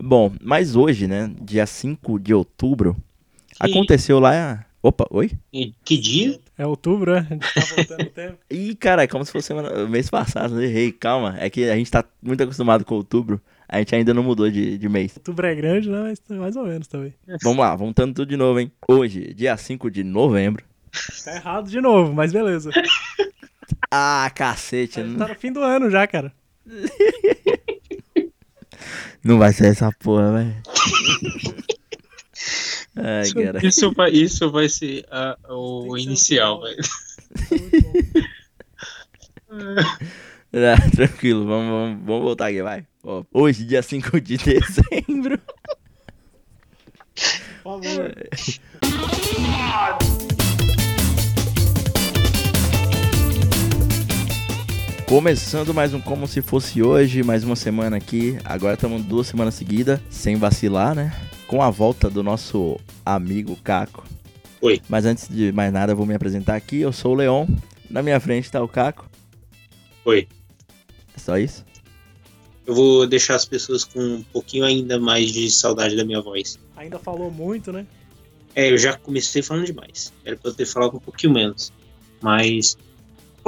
Bom, mas hoje, né, dia 5 de outubro, aconteceu lá. Opa, oi? Que dia? É outubro, né? A gente tá voltando o tempo. Ih, cara, é como se fosse semana- mês passado, né? errei, calma. É que a gente tá muito acostumado com outubro, a gente ainda não mudou de, de mês. Outubro é grande, né? Mas mais ou menos também. Vamos lá, voltando tudo de novo, hein? Hoje, dia 5 de novembro. Tá errado de novo, mas beleza. Ah, cacete, A gente tá no fim do ano já, cara. não vai ser essa porra, velho. Ai, cara. Isso vai, isso vai ser a- o Tem inicial, velho. Ah, tranquilo, vamos, vamos, vamos voltar aqui, vai. Ó, hoje, dia 5 de dezembro. Por favor. Começando mais um Como Se Fosse Hoje, mais uma semana aqui. Agora estamos duas semanas seguidas, sem vacilar, né? Com a volta do nosso amigo Caco. Oi. Mas antes de mais nada, eu vou me apresentar aqui. Eu sou o Leon. Na minha frente tá o Caco. Oi. É só isso? Eu vou deixar as pessoas com um pouquinho ainda mais de saudade da minha voz. Ainda falou muito, né? É, eu já comecei falando demais. Era pra eu ter falado um pouquinho menos. Mas.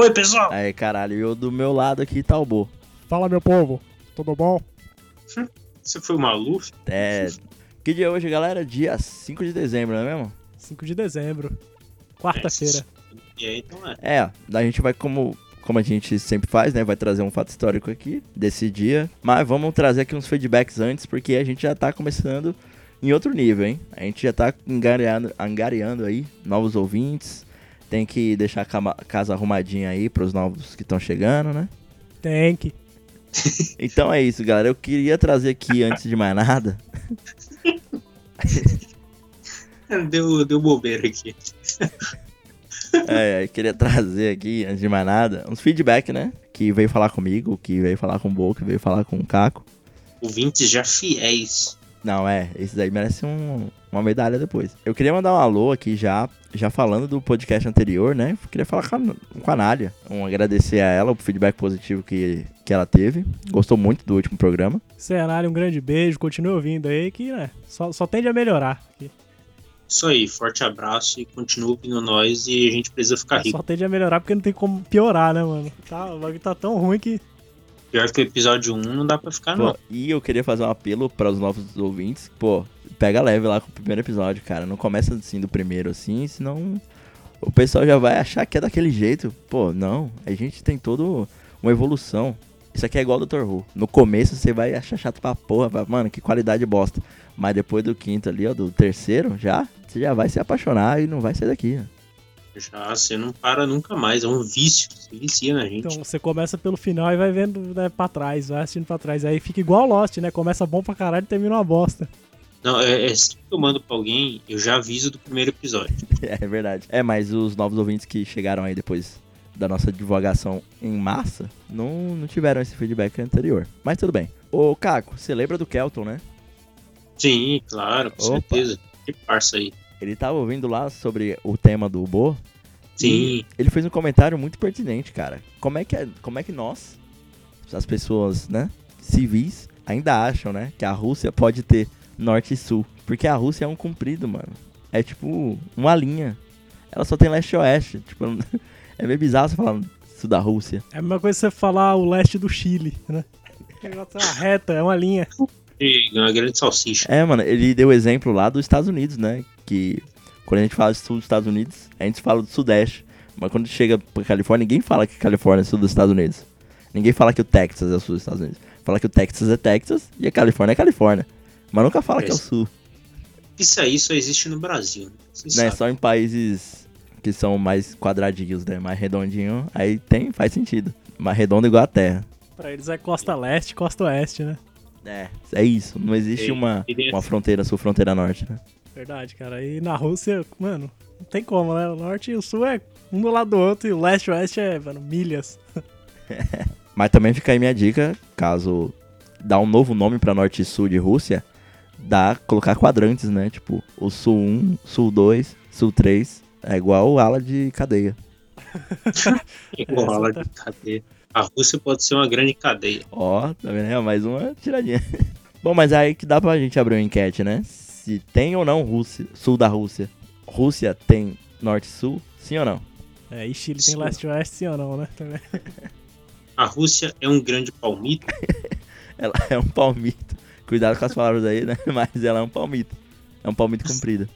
Oi, pessoal! Aí, caralho, e eu do meu lado aqui tá o Bo. Fala, meu povo. Tudo bom? Você foi maluco? É. Que dia é hoje, galera? Dia 5 de dezembro, não é mesmo? 5 de dezembro. Quarta-feira. E aí, então é. É, a gente vai como. Como a gente sempre faz, né? Vai trazer um fato histórico aqui desse dia. Mas vamos trazer aqui uns feedbacks antes, porque a gente já tá começando em outro nível, hein? A gente já tá angariando, angariando aí novos ouvintes. Tem que deixar a casa arrumadinha aí pros novos que estão chegando, né? Tem que. Então é isso, galera. Eu queria trazer aqui, antes de mais nada, Deu, deu bobeira aqui. É, eu queria trazer aqui, antes de mais nada, uns feedback, né? Que veio falar comigo, que veio falar com o Bo, que veio falar com o Caco. Ouvintes já fiéis. Não, é, esse daí merece um- uma medalha depois. Eu queria mandar um alô aqui já, já falando do podcast anterior, né? Queria falar com a, com a Nádia. Um agradecer a ela o feedback positivo que, que ela teve. Gostou muito do último programa. Cenário, um grande beijo. Continue ouvindo aí, que né, só, só tende a melhorar. aqui. Isso aí, forte abraço e continua ouvindo nós e a gente precisa ficar rico. Só tende a melhorar porque não tem como piorar, né, mano? Tá, o bagulho tá tão ruim que. Pior que o episódio 1 não dá pra ficar, Pô, não. e eu queria fazer um apelo para os novos ouvintes. Pô, pega leve lá com o primeiro episódio, cara. Não começa assim do primeiro assim, senão o pessoal já vai achar que é daquele jeito. Pô, não. A gente tem todo uma evolução. Isso aqui é igual o Dr. Who. No começo você vai achar chato pra porra, vai, mano, que qualidade bosta. Mas depois do quinto ali, ó, do terceiro, já, você já vai se apaixonar e não vai sair daqui. né? Já você não para nunca mais, é um vício. Você vicia na gente. Então você começa pelo final e vai vendo né, pra trás, vai assistindo pra trás. Aí fica igual Lost, né? Começa bom pra caralho e termina uma bosta. Não, é, é sempre que eu mando pra alguém, eu já aviso do primeiro episódio. É verdade. É, mas os novos ouvintes que chegaram aí depois da nossa divulgação em massa não, não tiveram esse feedback anterior. Mas tudo bem. Ô, Caco, você lembra do Kelton, né? Sim, claro, com Opa. certeza. Que parça aí. Ele tava ouvindo lá sobre o tema do Bo. Sim, ele fez um comentário muito pertinente, cara. Como é que, é, como é que nós, as pessoas, né, civis, ainda acham, né, que a Rússia pode ter norte e sul? Porque a Rússia é um comprido, mano. É tipo uma linha. Ela só tem leste e oeste. Tipo, é meio bizarro você falar sul da Rússia. É a mesma coisa que você falar o leste do Chile, né? É uma reta, é uma linha. E uma grande salsicha. É, mano, ele deu exemplo lá dos Estados Unidos, né? Que quando a gente fala de sul dos Estados Unidos, a gente fala do sudeste. Mas quando chega pra Califórnia, ninguém fala que Califórnia é sul dos Estados Unidos. Ninguém fala que o Texas é o sul dos Estados Unidos. Fala que o Texas é Texas e a Califórnia é Califórnia. Mas nunca fala que é o sul. Isso aí só existe no Brasil. Né? Né? Só em países que são mais quadradinhos, né? Mais redondinho. Aí tem, faz sentido. Mais redondo igual a Terra. Pra eles é costa leste, costa oeste, né? É, é isso. Não existe Ei, uma, uma fronteira sul, fronteira norte, né? Verdade, cara. E na Rússia, mano, não tem como, né? O norte e o sul é um do lado do outro e o leste e o oeste é, mano, milhas. Mas também fica aí minha dica, caso dar um novo nome pra norte e sul de Rússia, dá colocar quadrantes, né? Tipo, o sul 1, sul 2, sul 3, é igual ala de cadeia. Igual aula de cadeia. A Rússia pode ser uma grande cadeia. Ó, tá vendo? É mais uma tiradinha. Bom, mas aí que dá pra gente abrir uma enquete, né? Se tem ou não Rússia, sul da Rússia. Rússia tem norte e sul? Sim ou não? É, e Chile tem Sim. leste e oeste, sim ou não, né? Também. A Rússia é um grande palmito. Ela é um palmito. Cuidado com as palavras aí, né? Mas ela é um palmito. É um palmito comprido.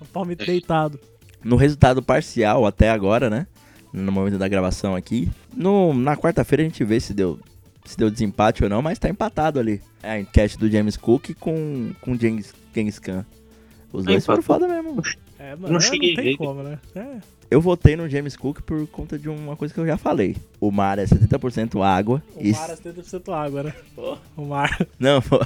Um palmito deitado. No resultado parcial até agora, né? No momento da gravação aqui. No, na quarta-feira a gente vê se deu, se deu desempate ou não, mas tá empatado ali. É a enquete do James Cook com, com o Genghis, Genghis Khan. Os dois foram foda mesmo. É, mano, Não é, não, cheguei a tem como, né? É, Eu votei no James Cook por conta de uma coisa que eu já falei. O mar é 70% água. o e mar é 70% água, né? O mar. Não, pô.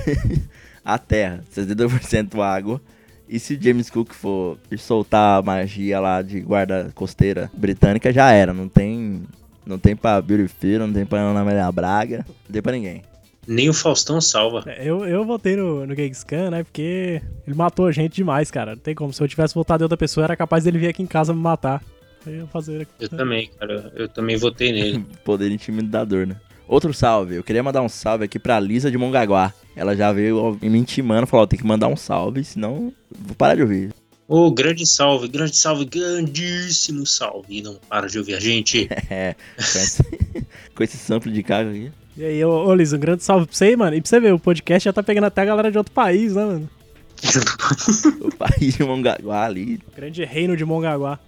a Terra, 70% água. E se James Cook for soltar a magia lá de guarda costeira britânica, já era. Não tem. Não tem pra Beauty Fear, não tem pra Ana Maria Braga, não tem pra ninguém. Nem o Faustão salva. É, Eu, eu votei no, no Genghis Khan, né? Porque ele matou a gente demais, cara. Não tem como. Se eu tivesse votado em outra pessoa, era capaz dele vir aqui em casa me matar. Eu fazer. Eu também, cara. Eu também votei nele. Poder intimidador, né? Outro salve, eu queria mandar um salve aqui pra Lisa de Mongaguá. Ela já veio me intimando, falou: tem que mandar um salve, senão vou parar de ouvir. Ô, grande salve, grande salve, grandíssimo salve. Não para de ouvir a gente. É, com esse, com esse sample de carro aqui. E aí, ô, ô Liz, um grande salve pra você aí, mano. E pra você ver, o podcast já tá pegando até a galera de outro país, né, mano? O país de Mongaguá ali. Grande reino de Mongaguá.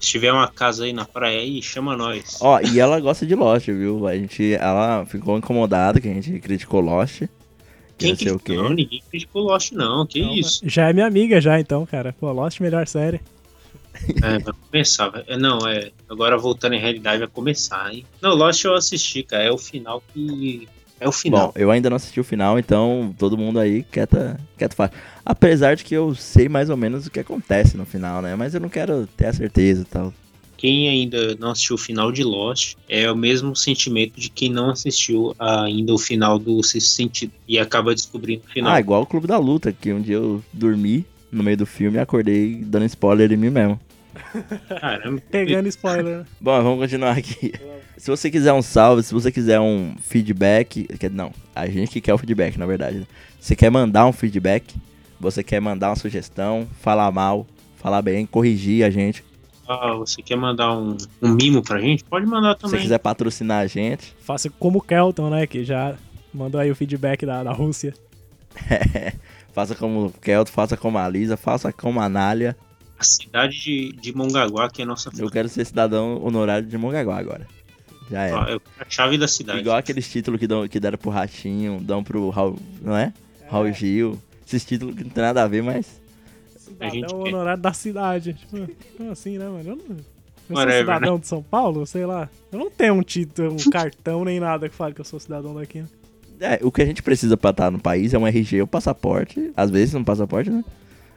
Se tiver uma casa aí na praia aí, chama nós. Ó, e ela gosta de Lost, viu? A gente, ela ficou incomodada que a gente criticou Lost. Que Quem não sei o quê. Não, ninguém criticou Lost, não. Que Não, isso? Já é minha amiga, já, então, cara. Pô, Lost, melhor série. É, vai começar. é, Não, é. Agora voltando em realidade, vai começar, hein? Não, Lost eu assisti, cara. É o final que. É o Bom, final. eu ainda não assisti o final, então todo mundo aí quieta, quieto faz. Apesar de que eu sei mais ou menos o que acontece no final, né? Mas eu não quero ter a certeza e tal. Quem ainda não assistiu o final de Lost é o mesmo sentimento de quem não assistiu ainda o final do Sexto Sentido. E acaba descobrindo o final. Ah, igual o Clube da Luta, que um dia eu dormi no meio do filme e acordei dando spoiler em mim mesmo. Caramba. Pegando spoiler, né? Bom, vamos continuar aqui. Se você quiser um salve, se você quiser um feedback, não, a gente que quer o feedback, na verdade. né? Você quer mandar um feedback, você quer mandar uma sugestão, falar mal, falar bem, corrigir a gente. Ah, você quer mandar um, um mimo pra gente? Pode mandar Se você também. quiser patrocinar a gente, Faça como o Kelton, né? Que já mandou aí o feedback da, da Rússia. faça como o Kelto, faça como a Lisa, faça como a Nália. A cidade de, de Mongaguá, que é a nossa Eu quero ser cidadão honorário de Mongaguá agora. Já é. É a chave da cidade. Igual aqueles títulos que, dão, que deram pro Ratinho, dão pro Raul, não é? Raul Gil. Esses títulos que não tem nada a ver, mas A gente Cidadão honorário da cidade. Tipo, assim, né, mano? Eu, não, eu sou Whatever, cidadão de São Paulo, sei lá. Eu não tenho um título, um cartão nem nada que fale que eu sou cidadão daqui. né? É, o que a gente precisa pra estar no país é um RG, um passaporte. Às vezes um passaporte, né?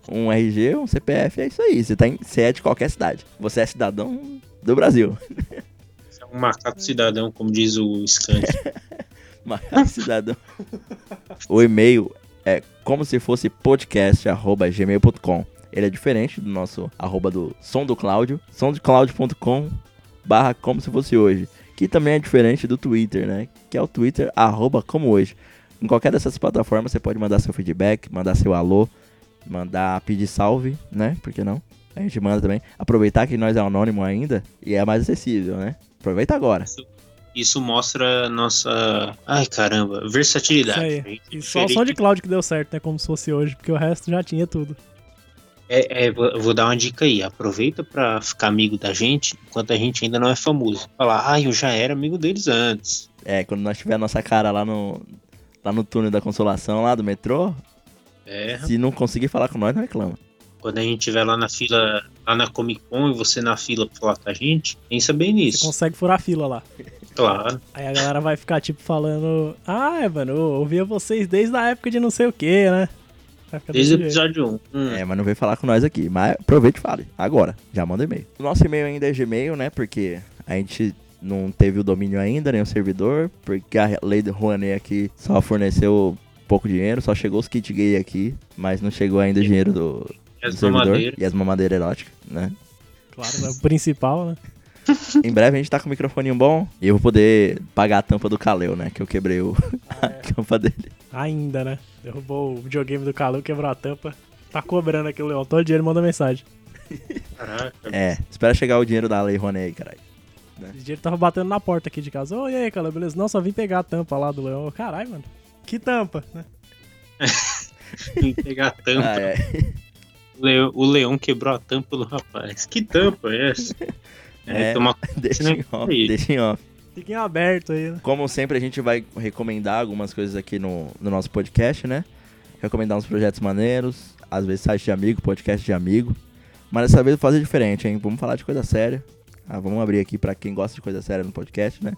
Um RG, um CPF, é isso aí. Você, tá em, você é de qualquer cidade. Você é cidadão do Brasil. Um macaco cidadão, como diz o Skank. Mas cidadão. o e-mail é como se fosse podcast.gmail.com. Ele é diferente do nosso arroba do som do Cláudio. somdoclaudio.com barra como se fosse hoje. Que também é diferente do Twitter, né? Que é o Twitter arroba como hoje. Em qualquer dessas plataformas você pode mandar seu feedback, mandar seu alô, mandar pedir salve, né? Por que não? A gente manda também. Aproveitar que nós é anônimo ainda e é mais acessível, né? Aproveita agora. Isso mostra a nossa. Ai, caramba, versatilidade. Isso E só som de. Cláudio que deu certo, né? Como se fosse hoje, porque o resto já tinha tudo. É, é, vou, eu vou dar uma dica aí. Aproveita pra ficar amigo da gente enquanto a gente ainda não é famoso. Falar, ah, eu já era amigo deles antes. É, quando nós tiver a nossa cara lá no, lá no túnel da consolação, lá do metrô, É, se não conseguir falar com nós, não reclama. Quando a gente estiver lá na fila, lá na Comic Con e você na fila pra falar com a gente, pensa bem Você nisso. consegue furar a fila lá. Claro. Aí a galera vai ficar, tipo, falando... Ah, é, mano, eu ouvia vocês desde a época de não sei o que, né? Desde o episódio 1. Hum, É, mas não veio falar com nós aqui. Mas aproveite e fale. Agora, já manda e-mail. O nosso e-mail ainda é Gmail, né? Porque a gente não teve o domínio ainda, nem o servidor. Porque a lei do Rouanet aqui só forneceu pouco dinheiro, só chegou os kit gay aqui, mas não chegou ainda o dinheiro do, do As servidor e as mamadeiras eróticas, né? Claro, né? O principal, né? em breve a gente tá com um microfoninho bom e eu vou poder pagar a tampa do Kaleu, né? Que eu quebrei o, É. a tampa dele. Ainda, né? Derrubou o videogame do Calu, quebrou a tampa. Tá cobrando aqui o Leão. Todo dia ele manda mensagem. Caraca. É, espera chegar o dinheiro da Lei Rony aí, caralho. Esse dia ele tava batendo na porta aqui de casa. Ô, e aí, Calu, beleza? Não, só vim pegar a tampa lá do Leão. Caralho, mano. Que tampa, né? Que pegar a tampa. Ah, é. O leão, o leão quebrou a tampa do rapaz. Que tampa é essa? É, É. toma Deixa em off, Aí. deixa em off. Fiquem aberto aí, né? Como sempre, a gente vai recomendar algumas coisas aqui no, no nosso podcast, né? Recomendar uns projetos maneiros, às vezes site de amigo, podcast de amigo. Mas dessa vez eu vou fazer diferente, hein? Vamos falar de coisa séria. Ah, vamos abrir aqui pra quem gosta de coisa séria no podcast, né?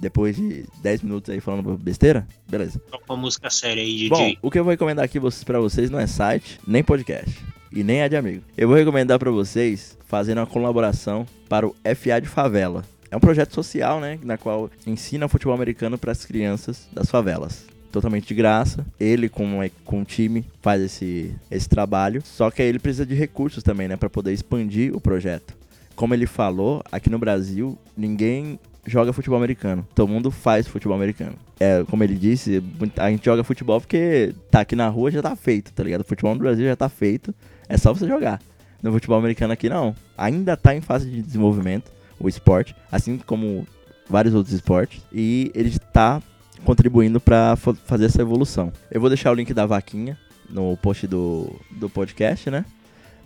Depois de 10 minutos aí falando besteira, beleza. toca uma música séria aí, DJ. Bom, o que eu vou recomendar aqui pra vocês não é site, nem podcast. E nem é de amigo. Eu vou recomendar pra vocês fazendo uma colaboração para o FA de Favela. É um projeto social, né? Na qual ensina futebol americano para as crianças das favelas. Totalmente de graça. Ele, com, com um time, faz esse, esse trabalho. Só que aí ele precisa de recursos também, né? Pra poder expandir o projeto. Como ele falou, aqui no Brasil, ninguém joga futebol americano. Todo mundo faz futebol americano. É, como ele disse, a gente joga futebol porque tá aqui na rua já tá feito, tá ligado? O futebol no Brasil já tá feito, é só você jogar. No futebol americano aqui não. Ainda tá em fase de desenvolvimento o esporte, assim como vários outros esportes, e ele está contribuindo para fazer essa evolução. Eu vou deixar o link da vaquinha no post do, do podcast, né?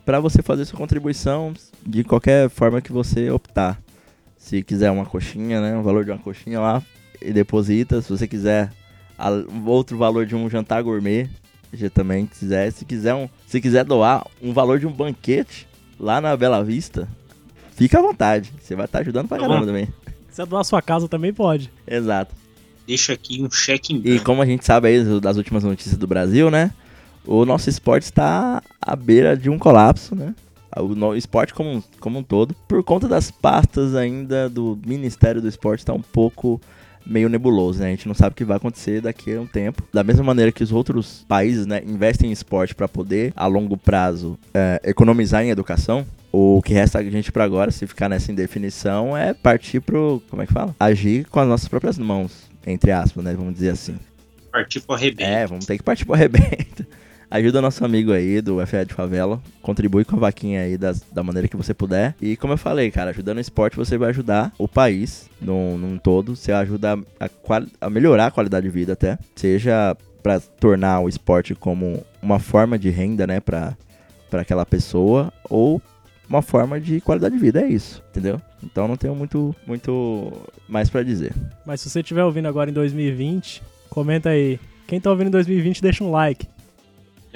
Para você fazer sua contribuição de qualquer forma que você optar. Se quiser uma coxinha, né? O valor de uma coxinha lá e deposita. Se você quiser outro valor de um jantar gourmet, já também quiser. Se quiser, um, se quiser doar um valor de um banquete lá na Bela Vista, fica à vontade. Você vai estar ajudando pra Tá caramba também. Se você doar sua casa também pode. Exato. Deixa aqui um cheque em E como a gente sabe aí das últimas notícias do Brasil, né? O nosso esporte está à beira de um colapso, né? O esporte como, um- como um todo, por conta das pastas ainda do Ministério do Esporte, está um pouco meio nebuloso, né? A gente não sabe o que vai acontecer daqui a um tempo. Da mesma maneira que os outros países, né, investem em esporte para poder, a longo prazo, é, economizar em educação, o que resta a gente para agora, se ficar nessa indefinição, é partir pro, como é que fala? Agir com as nossas próprias mãos, entre aspas, né? Vamos dizer assim. Partir pro arrebento. É, vamos ter que partir pro arrebento. Ajuda nosso amigo aí do FA de Favela. Contribui com a vaquinha aí das- da maneira que você puder. E como eu falei, cara, ajudando o esporte, você vai ajudar o país num, num todo. Você ajuda a, a melhorar a qualidade de vida até. Seja pra tornar o esporte como uma forma de renda, né, pra aquela pessoa. Ou uma forma de qualidade de vida, é isso, entendeu? Então não tenho muito, muito mais pra dizer. Mas se você estiver ouvindo agora em 2020, comenta aí. Quem tá ouvindo em 2020, deixa um like.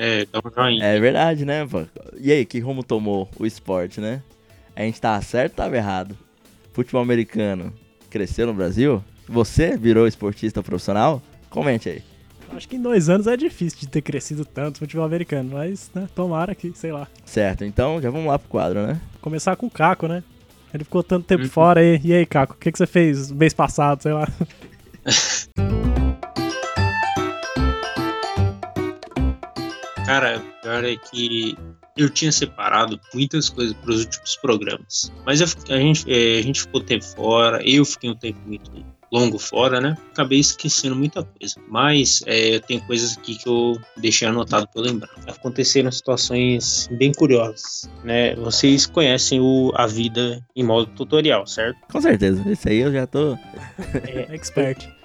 É, dá um joinha. É verdade, né, pô? E aí, que rumo tomou o esporte, né? A gente tava certo ou tava errado? Futebol americano cresceu no Brasil? Você virou esportista profissional? Comente aí. Acho que em dois anos é difícil de ter crescido tanto o futebol americano, mas né, tomara que, sei lá. Certo, então já vamos lá pro quadro, né? Começar com o Caco, né? Ele ficou tanto tempo Uhum. fora aí. E aí, Caco, o que, que você fez mês passado, sei lá? Cara, o pior é que eu tinha separado muitas coisas para os últimos programas. Mas eu a, gente, é, a gente ficou tempo fora, eu fiquei um tempo muito longo fora, né? Acabei esquecendo muita coisa. Mas é, tem coisas aqui que eu deixei anotado para lembrar. Aconteceram situações bem curiosas, né? Vocês conhecem o A Vida em modo tutorial, certo? Com certeza, esse aí eu já tô. Expert.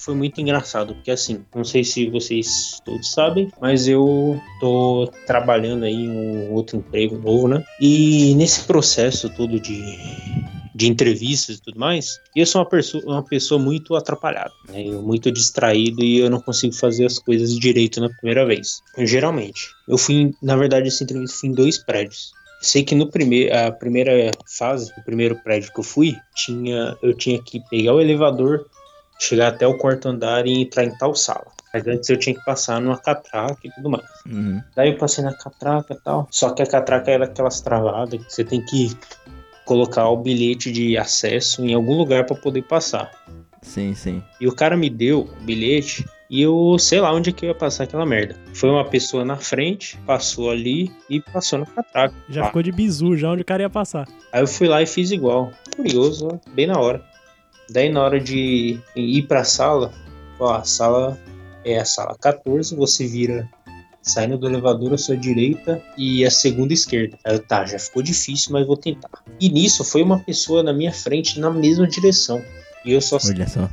Foi muito engraçado, porque assim, não sei se vocês todos sabem, mas eu tô trabalhando aí em um outro emprego novo, né? E nesse processo todo de, de entrevistas e tudo mais, eu sou uma pessoa, uma pessoa muito atrapalhada, né? Eu muito distraído e eu não consigo fazer as coisas direito na primeira vez. Geralmente, eu fui, na verdade, essa entrevista foi em dois prédios. Sei que no primeiro, a primeira fase, o primeiro prédio que eu fui, tinha, eu tinha que pegar o elevador, chegar até o quarto andar e entrar em tal sala. Mas antes eu tinha que passar numa catraca e tudo mais. Uhum. Daí eu passei na catraca e tal. Só que a catraca era aquelas travadas que você tem que colocar o bilhete de acesso em algum lugar para poder passar. Sim, sim. E o cara me deu o bilhete e eu sei lá onde é que eu ia passar aquela merda. Foi uma pessoa na frente, passou ali e passou na catraca. Já Ah, ficou de bizu, já onde o cara ia passar. Aí eu fui lá e fiz igual. curioso, bem na hora. Daí na hora de ir pra sala, ó, a sala é a sala 14, você vira saindo do elevador à sua direita e a segunda esquerda. Eu, tá, já ficou difícil, mas vou tentar. E nisso foi uma pessoa na minha frente na mesma direção. E eu só Olha só.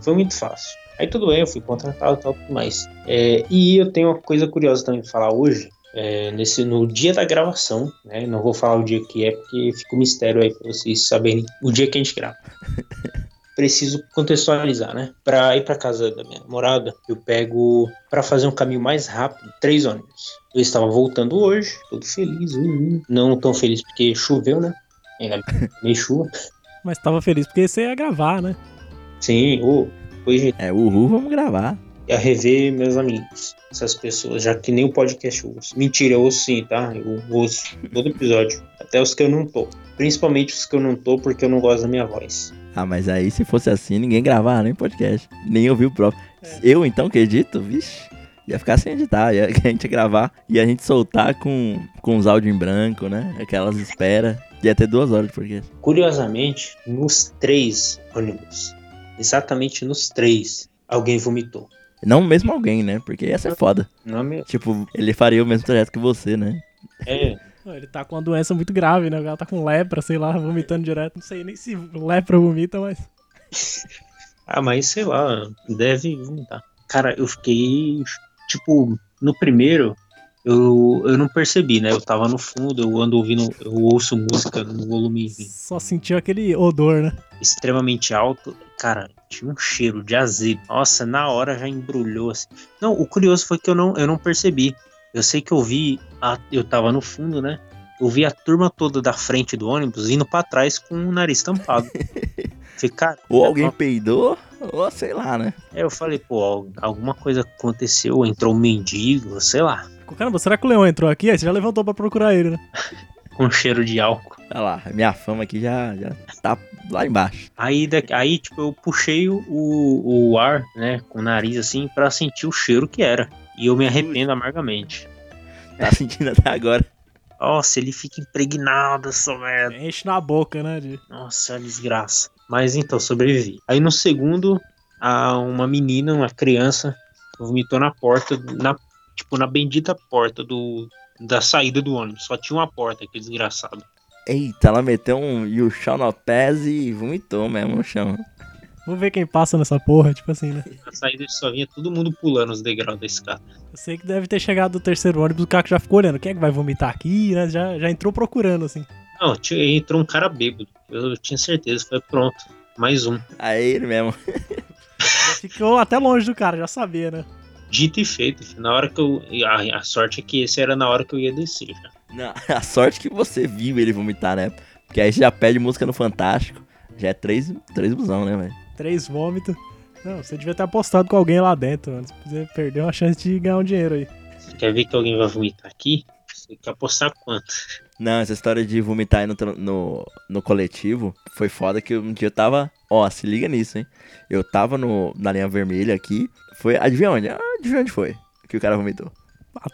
foi muito fácil. Aí tudo bem, eu fui contratado e tal, tudo mais. É, e eu tenho uma coisa curiosa também pra falar hoje. é, nesse, no dia da gravação, né? Não vou falar o dia que é, porque fica um mistério aí pra vocês saberem o dia que a gente grava. Preciso contextualizar, né? Pra ir pra casa da minha namorada, eu pego pra fazer um caminho mais rápido, três ônibus. Eu estava voltando hoje, todo feliz, uhum. não tão feliz porque choveu, né? Ainda meio chuva. Mas tava feliz porque você ia gravar, né? Sim, oh, foi É, uhul, vamos gravar. a rever meus amigos, essas pessoas, já que nem o podcast eu ouço. Mentira, eu ouço sim, tá? Eu ouço todo episódio, até os que eu não tô. Principalmente os que eu não tô, porque eu não gosto da minha voz. Ah, mas aí se fosse assim, ninguém gravava nem podcast. Nem ouvir o próprio. Eu então que edito, vixe, ia ficar sem editar. Ia, a gente ia gravar e a gente soltar com, com os áudios em branco, né? Aquelas espera. Ia ter duas horas de podcast. Curiosamente, nos três ônibus, exatamente nos três, alguém vomitou. Não mesmo alguém, né? Porque ia ser foda. Não é meu. Tipo, ele faria o mesmo trajeto que você, né? É, Ele tá com uma doença muito grave, né? O cara tá com lepra, sei lá, vomitando direto. Não sei nem se lepra vomita, mas. Ah, mas sei lá, deve vomitar. Cara, eu fiquei. Tipo, no primeiro, eu, eu não percebi, né? Eu tava no fundo, eu ando ouvindo, eu ouço música no volume Só sentiu aquele odor, né? extremamente alto. Cara, tinha um cheiro de azedo. Nossa, na hora já embrulhou assim. Não, o curioso foi que eu não, eu não percebi. Eu sei que eu vi, a, eu tava no fundo, né? Eu vi a turma toda da frente do ônibus indo pra trás com o nariz tampado. Falei, cara, Ou alguém peidou, ou sei lá, né? É, eu falei, pô, al- alguma coisa aconteceu, entrou um mendigo, sei lá, Caramba, será que o Leão entrou aqui? Aí você já levantou pra procurar ele, né? com cheiro de álcool. Olha lá, minha fama aqui já, já tá lá embaixo. Aí, aí tipo, eu puxei o, o ar, né, com o nariz assim, pra sentir o cheiro que era. E eu me arrependo amargamente. Tá sentindo até agora. Nossa, ele fica impregnado, essa merda. Enche na boca, né? De... Nossa, é desgraça. Mas então, sobrevivi. Aí no segundo, a, uma menina, uma criança, vomitou na porta, na, tipo, na bendita porta do, da saída do ônibus. Só tinha uma porta, que desgraçado. Eita, ela meteu um You Shall Not Pass e vomitou mesmo no chão. Vamos ver quem passa nessa porra, tipo assim, né? Na saída só vinha todo mundo pulando os degraus da escada. Eu sei que deve ter chegado do terceiro ônibus, o cara que já ficou olhando. Quem é que vai vomitar aqui, né? Já, já entrou procurando, assim. Não, entrou um cara bêbado. Eu, tinha certeza, foi pronto. Mais um. Aí ele mesmo. Já ficou até longe do cara, já sabia, né? Dito e feito. filho. Na hora que eu. A, a sorte é que esse era na hora que eu ia descer já. Não, a sorte que você viu ele vomitar, né? Porque aí você já pede música no Fantástico. Já é três, três busão, né, velho? Três vômitos. Não, você devia ter apostado com alguém lá dentro, mano. Você perdeu uma chance de ganhar um dinheiro aí. Você quer ver que alguém vai vomitar aqui? Você quer apostar quanto? Não, essa história de vomitar aí no, no, no coletivo foi foda que um dia eu tava. Ó, se liga nisso, hein? Eu tava no, na linha vermelha aqui. Foi. Adivinha onde? Ah, adivinha onde foi que o cara vomitou?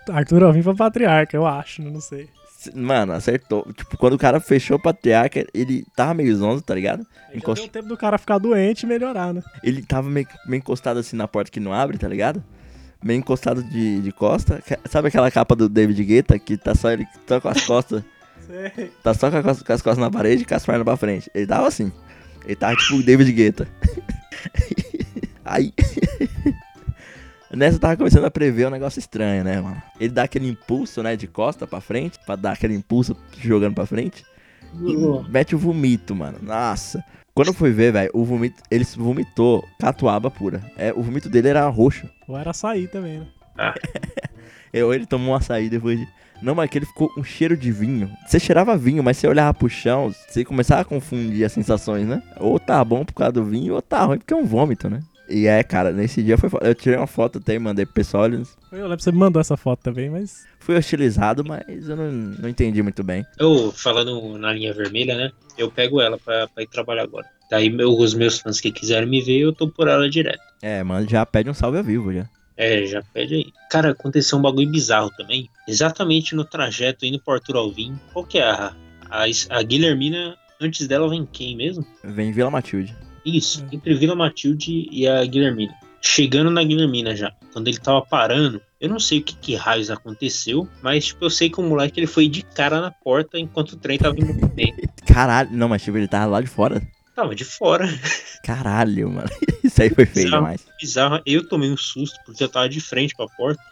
Arthur Alvim pra Patriarca, eu acho, não sei. Mano, acertou. Tipo, quando o cara fechou o patriarca, ele tava meio zonzo, tá ligado? Aí Encost- deu tempo do cara ficar doente e melhorar, né? Ele tava meio, meio encostado assim na porta que não abre, tá ligado? Meio encostado de, de costa. Sabe aquela capa do David Guetta que tá só ele tá com as costas. Sei. tá só com as, com as costas na parede e com as pernas pra frente. Ele tava assim. Ele tava tipo o David Guetta. Aí. Nessa eu tava começando a prever um negócio estranho, né, mano? Ele dá aquele impulso, né, de costa pra frente, pra dar aquele impulso jogando pra frente. E mete o vomito, mano. Nossa. Quando eu fui ver, velho, o vomito. Ele vomitou catuaba pura. É, o vomito dele era roxo. Ou era açaí também, né? Eu, ele tomou um açaí depois de. Não, mas que ele ficou um cheiro de vinho. Você cheirava vinho, mas você olhava pro chão, você começava a confundir as sensações, né? Ou tá bom por causa do vinho, ou tá ruim porque é um vômito, né? E é, cara, nesse dia foi. Eu tirei uma foto até e mandei pro pessoal. Eles... Eu lembro que você me mandou essa foto também, mas. Fui hostilizado, mas eu não, não entendi muito bem. Eu, falando na linha vermelha, né? Eu pego ela pra, pra ir trabalhar agora. Daí meu- os meus fãs que quiserem me ver, eu tô por ela direto. É, mano, já pede um salve ao vivo já. É, já pede aí. Cara, aconteceu um bagulho bizarro também. Exatamente no trajeto indo pro Arthur Alvim. Qual que é a, a, a Guilhermina Antes dela vem quem mesmo? Vem Vila Matilde. Isso, entre Vila Matilde e a Guilhermina. Chegando na Guilhermina já, quando ele tava parando, eu não sei o que, que raios aconteceu, mas tipo, eu sei que o moleque ele foi de cara na porta enquanto o trem tava em movimento. Caralho, não, mas tipo, ele tava lá de fora. Tava de fora. Caralho, mano. Isso aí foi feio Bizarro. demais. Bizarro. Eu tomei um susto porque eu tava de frente pra porta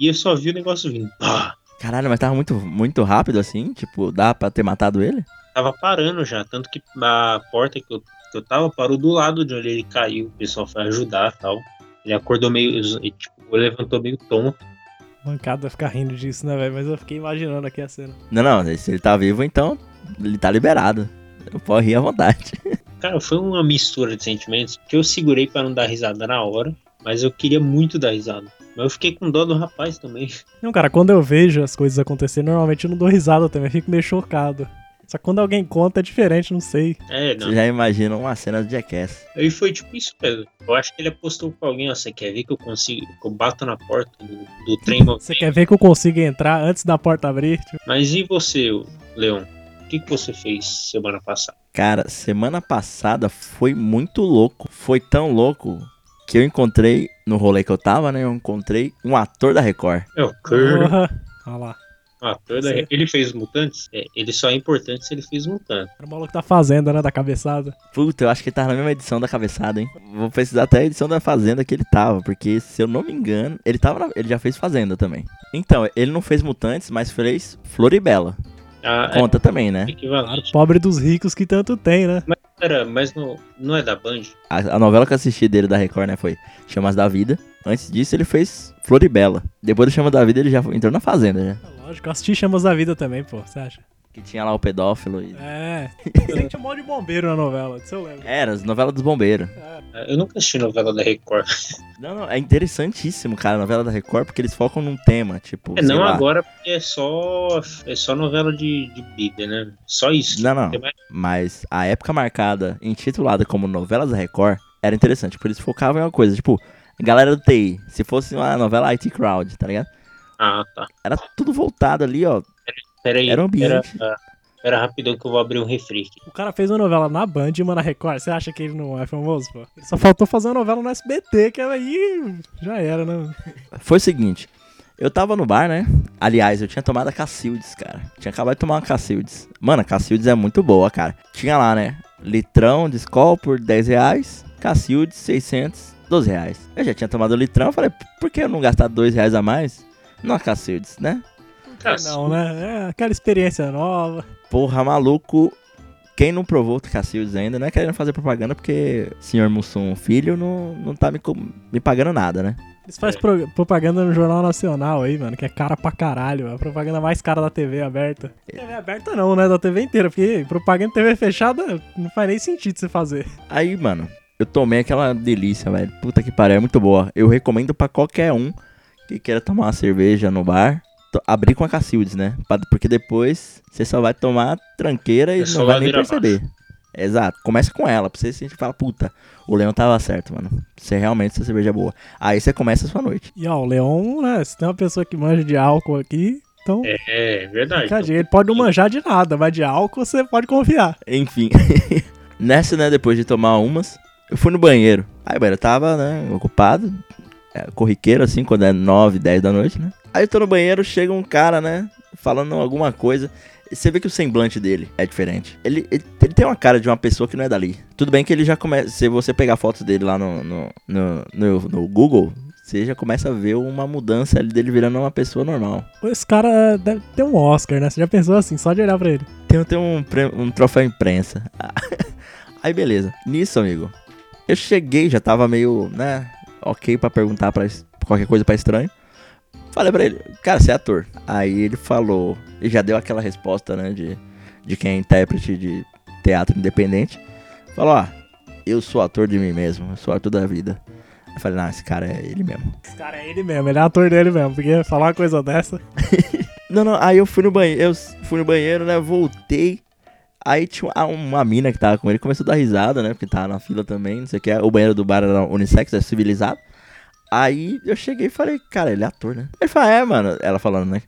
e eu só vi o negócio vindo. Pá! Caralho, mas tava muito, muito rápido assim, tipo, dá pra ter matado ele? Tava parando já, tanto que a porta que eu, que eu tava parou do lado de onde ele caiu. O pessoal foi ajudar e tal. Ele acordou meio. e, Tipo, levantou meio tonto. Mancada ficar rindo disso, né, velho? Mas eu fiquei imaginando aqui a cena. Não, não, se ele tá vivo, então ele tá liberado. Eu posso rir à vontade. Cara, foi uma mistura de sentimentos que eu segurei pra não dar risada na hora, mas eu queria muito dar risada. Mas eu fiquei com dó do rapaz também. Não, cara, quando eu vejo as coisas acontecerem, normalmente eu não dou risada também, eu fico meio chocado. Só que quando alguém conta é diferente, não sei. É, não. Você já imagina uma cena do Jackass. Aí foi tipo isso mesmo. Eu acho que ele apostou pra alguém, ó, você quer ver que eu consigo, que eu bato na porta do, do trem Você quer ver que eu consiga entrar antes da porta abrir? Tipo, Mas e você, Leon? O que, que você fez semana passada? Cara, semana passada foi muito louco. Foi tão louco que eu encontrei, no rolê que eu tava, né? Eu encontrei um ator da Record. É o. Olha lá. Ah, toda- Sim. ele fez Mutantes? É, ele só é importante se ele fez Mutantes. Era o maluco da fazenda, né? Da cabeçada. Puta, eu acho que ele tava na mesma edição da cabeçada, hein? Vou precisar até a edição da Fazenda que ele tava, porque se eu não me engano, ele tava na- ele já fez Fazenda também. Então, ele não fez Mutantes, mas fez Floribela. Ah, é Conta também, né? Equivalente. pobre dos ricos que tanto tem, né? Pera, mas não, não é da Band? A, a novela que eu assisti dele da Record, né, foi Chamas da Vida. Antes disso, ele fez Floribela. Depois do Chamas da Vida, ele já entrou na Fazenda, né? É Lógico, eu assisti Chamas da Vida também, pô, você acha? Que tinha lá o pedófilo e... É. Tem tinha um monte de bombeiro na novela, disso eu lembro. Era, as novelas dos bombeiros. É. Eu nunca assisti novela da Record. Não, não, é interessantíssimo, cara, a novela da Record, porque eles focam num tema, tipo, É, não lá. agora, porque é só, é só novela de, de Bíblia, né? Só isso. Não, não. Mais- Mas a época marcada, intitulada como novelas da Record, era interessante, porque eles focavam em uma coisa, tipo, galera do TI, se fosse uma novela IT Crowd, tá ligado? Ah, tá. Era tudo voltado ali, ó. Pera aí. Era um ambiente. Pera, pera rapidão que eu vou abrir um refri. O cara fez uma novela na Band e uma na Record. Você acha que ele não é famoso, pô? Só faltou fazer uma novela no SBT, que aí já era, né? Foi o seguinte, eu tava no bar, né? Aliás, eu tinha tomado a Cacildes, cara. Tinha acabado de tomar uma Cacildes. Mano, a Cacildes é muito boa, cara. Tinha lá, né? Litrão de Skol por 10 reais. Cacildes, 600, 12 reais. Eu já tinha tomado o litrão, falei, por que eu não gastar 2 reais a mais? Numa Cacildes, né? Cara, Não, né? É aquela experiência nova. Porra, maluco. Quem não provou o Cacildes ainda, não é querendo fazer propaganda, porque senhor Mussum Filho não, não tá me, me pagando nada, né? Eles fazem pro- propaganda no Jornal Nacional aí, mano, que é cara pra caralho. É a propaganda mais cara da TV aberta. TV aberta não, né? Da TV inteira, porque propaganda TV fechada não faz nem sentido você fazer. Aí, mano, eu tomei aquela delícia, velho. Puta que pariu, é muito boa. Eu recomendo pra qualquer um que queira tomar uma cerveja no bar. Abrir com a Cacildes, né? Porque depois você só vai tomar tranqueira e só não vai nem perceber. Exato. Começa com ela, pra você sentir fala, puta, o Leão tava certo, mano. Você realmente essa cerveja é boa. Aí você começa a sua noite. E ó, o Leon, né? Se tem uma pessoa que manja de álcool aqui, então. É, é verdade. dica. Ele pode não manjar de nada, mas de álcool você pode confiar. Enfim. Nessa, né, depois de tomar umas, eu fui no banheiro. Aí o banheiro tava, né, ocupado. É, corriqueiro, assim, quando é 9, 10 da noite, né? Aí eu tô no banheiro, chega um cara, né, falando alguma coisa. Você vê que o semblante dele é diferente. Ele, ele, ele tem uma cara de uma pessoa que não é dali. Tudo bem que ele já começa. Se você pegar fotos dele lá no, no, no, no- no Google, você já começa a ver uma mudança ali dele virando uma pessoa normal. Esse cara deve ter um Oscar, né? Você já pensou assim, só de olhar pra ele. Tem, tem um, um troféu imprensa. Aí beleza. Nisso, amigo. Eu cheguei, já tava meio, né, ok pra perguntar es- qualquer coisa pra estranho. Falei pra ele, cara, você é ator. Aí ele falou, e já deu aquela resposta, né, de, de quem é intérprete de teatro independente. Falou, ó, eu sou ator de mim mesmo, eu sou ator da vida. Eu falei, não, esse cara é ele mesmo. Esse cara é ele mesmo, ele é ator dele mesmo, porque falar uma coisa dessa. Não, não, aí eu fui no banheiro, eu fui no banheiro, né, voltei. Aí tinha uma, mina que tava com ele, começou a dar risada, né, porque tava na fila também, não sei o que, o banheiro do bar era unissex, é civilizado. Aí eu cheguei e falei, cara, ele é ator, né? Ele falou, é, mano, ela falando, né,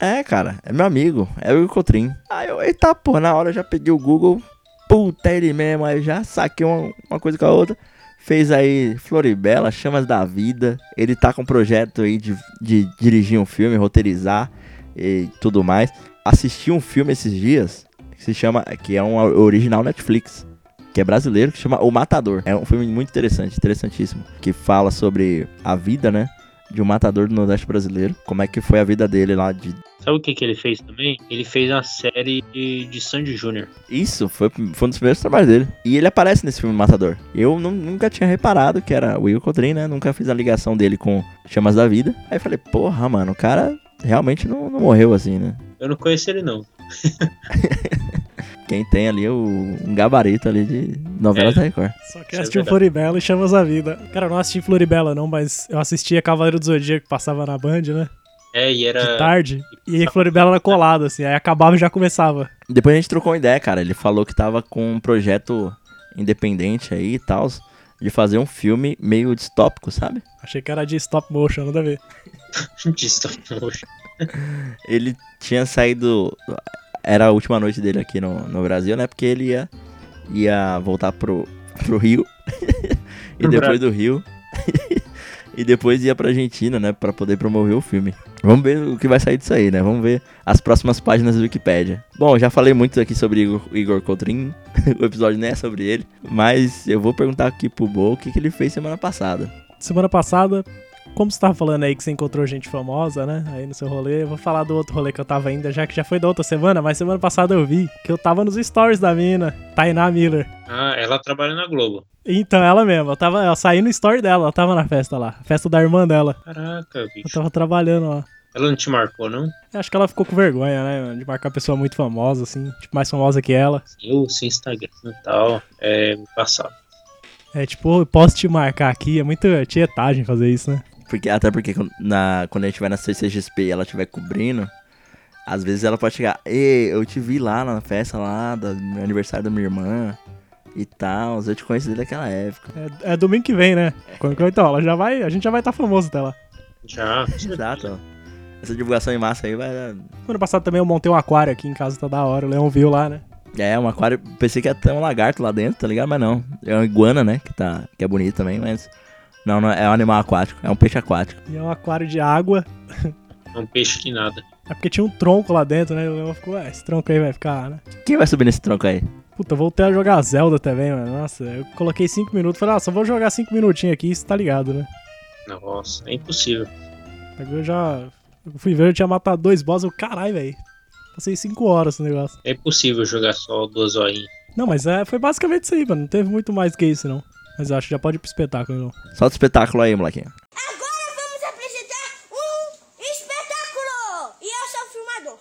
É, cara, é meu amigo, é o Cotrim. Aí eu, eita, pô, na hora eu já peguei o Google, puta, ele mesmo, aí já saquei uma, uma coisa com a outra. Fez aí Floribela, Chamas da Vida. Ele tá com um projeto aí de, de dirigir um filme, roteirizar e tudo mais. Assisti um filme esses dias que se chama, que é um original Netflix, que é brasileiro, que chama O Matador. É um filme muito interessante, interessantíssimo, que fala sobre a vida, né, de um matador do Nordeste brasileiro, como é que foi a vida dele lá de Sabe o que, que ele fez também? Ele fez a série de, de Sandy Júnior. Isso, foi, foi um dos primeiros trabalhos dele. E ele aparece nesse filme Matador. Eu nu- nunca tinha reparado que era o Will Cotrim, né? Nunca fiz a ligação dele com Chamas da Vida. Aí falei, porra, mano, o cara realmente não, não morreu assim, né? Eu não conheço ele, não. Quem tem ali é o, um gabarito ali de novelas É. da Record. Só que é assistiu verdade. Floribela e Chamas a Vida. Cara, eu não assisti Floribela não, mas eu assistia Cavaleiro do Zodíaco que passava na Band, né? É, e De era. tarde. E aí Floribela era colado, assim. Aí acabava e já começava. Depois a gente trocou uma ideia, cara. Ele falou que tava com um projeto independente aí e tal, de fazer um filme meio distópico, sabe? Achei que era de stop motion, nada a ver. de stop motion. ele tinha saído. Era a última noite dele aqui no, no Brasil, né? Porque ele ia, ia voltar pro, pro Rio. e Pro depois do Rio. e depois ia pra Argentina, né? Pra poder promover o filme. Vamos ver o que vai sair disso aí, né? Vamos ver as próximas páginas do Wikipedia. Bom, já falei muito aqui sobre Igor, Igor Cotrim. o episódio nem é sobre ele. Mas eu vou perguntar aqui pro Bo o que, que ele fez semana passada. Semana passada, como você tava falando aí que você encontrou gente famosa, né? Aí no seu rolê, eu vou falar do outro rolê que eu tava ainda, já que já foi da outra semana, mas semana passada eu vi que eu tava nos stories da mina, Tainá Miller. Ah, ela trabalha na Globo. Então, ela mesma, eu tava, eu saí no story dela, ela tava na festa lá, festa da irmã dela. Caraca, Eu bicho. tava trabalhando lá. Ela não te marcou, não? Eu Acho que ela ficou com vergonha, né, mano, de marcar pessoa muito famosa, assim, tipo, mais famosa que ela. Eu, sem Instagram e tal, é passado. É tipo, eu posso te marcar aqui, é muita tietagem fazer isso, né? Porque, até porque quando- na, quando a gente vai na CCXP e ela estiver cobrindo, às vezes ela pode chegar, ei, eu te vi lá na festa lá do aniversário da minha irmã e tal, eu te conheci desde aquela época. É, é domingo que vem, né? Então, ela já vai, a gente já vai estar famoso até lá. Já. Exato. Essa divulgação em massa aí vai. Ano passado também eu montei um aquário aqui em casa, tá da hora, o Leão viu lá, né? É, um aquário, pensei que ia ter um lagarto lá dentro, tá ligado? Mas não, é uma iguana, né, que, tá, que é bonito também, mas... Não, não, é um animal aquático, é um peixe aquático. E é um aquário de água. É um peixe que nada. É porque tinha um tronco lá dentro, né? E o Leão ficou, ué, esse tronco aí vai ficar, né? Quem vai subir nesse tronco aí? Puta, eu voltei a jogar Zelda também, mano. Nossa, eu coloquei 5 minutos. Falei, ah, só vou jogar 5 minutinhos aqui, isso tá ligado, né? Nossa, é impossível. Aí Eu já. Eu fui ver, eu tinha matado dois boss, eu, caralho, velho. Passei 5 horas no negócio. É impossível jogar só duas horinhas. Não, mas é, foi basicamente isso aí, mano. Não teve muito mais que isso, não. Mas eu acho que já pode ir pro espetáculo, não. Solta o espetáculo aí, molequinho. Agora vamos apresentar um espetáculo! E eu sou o filmador.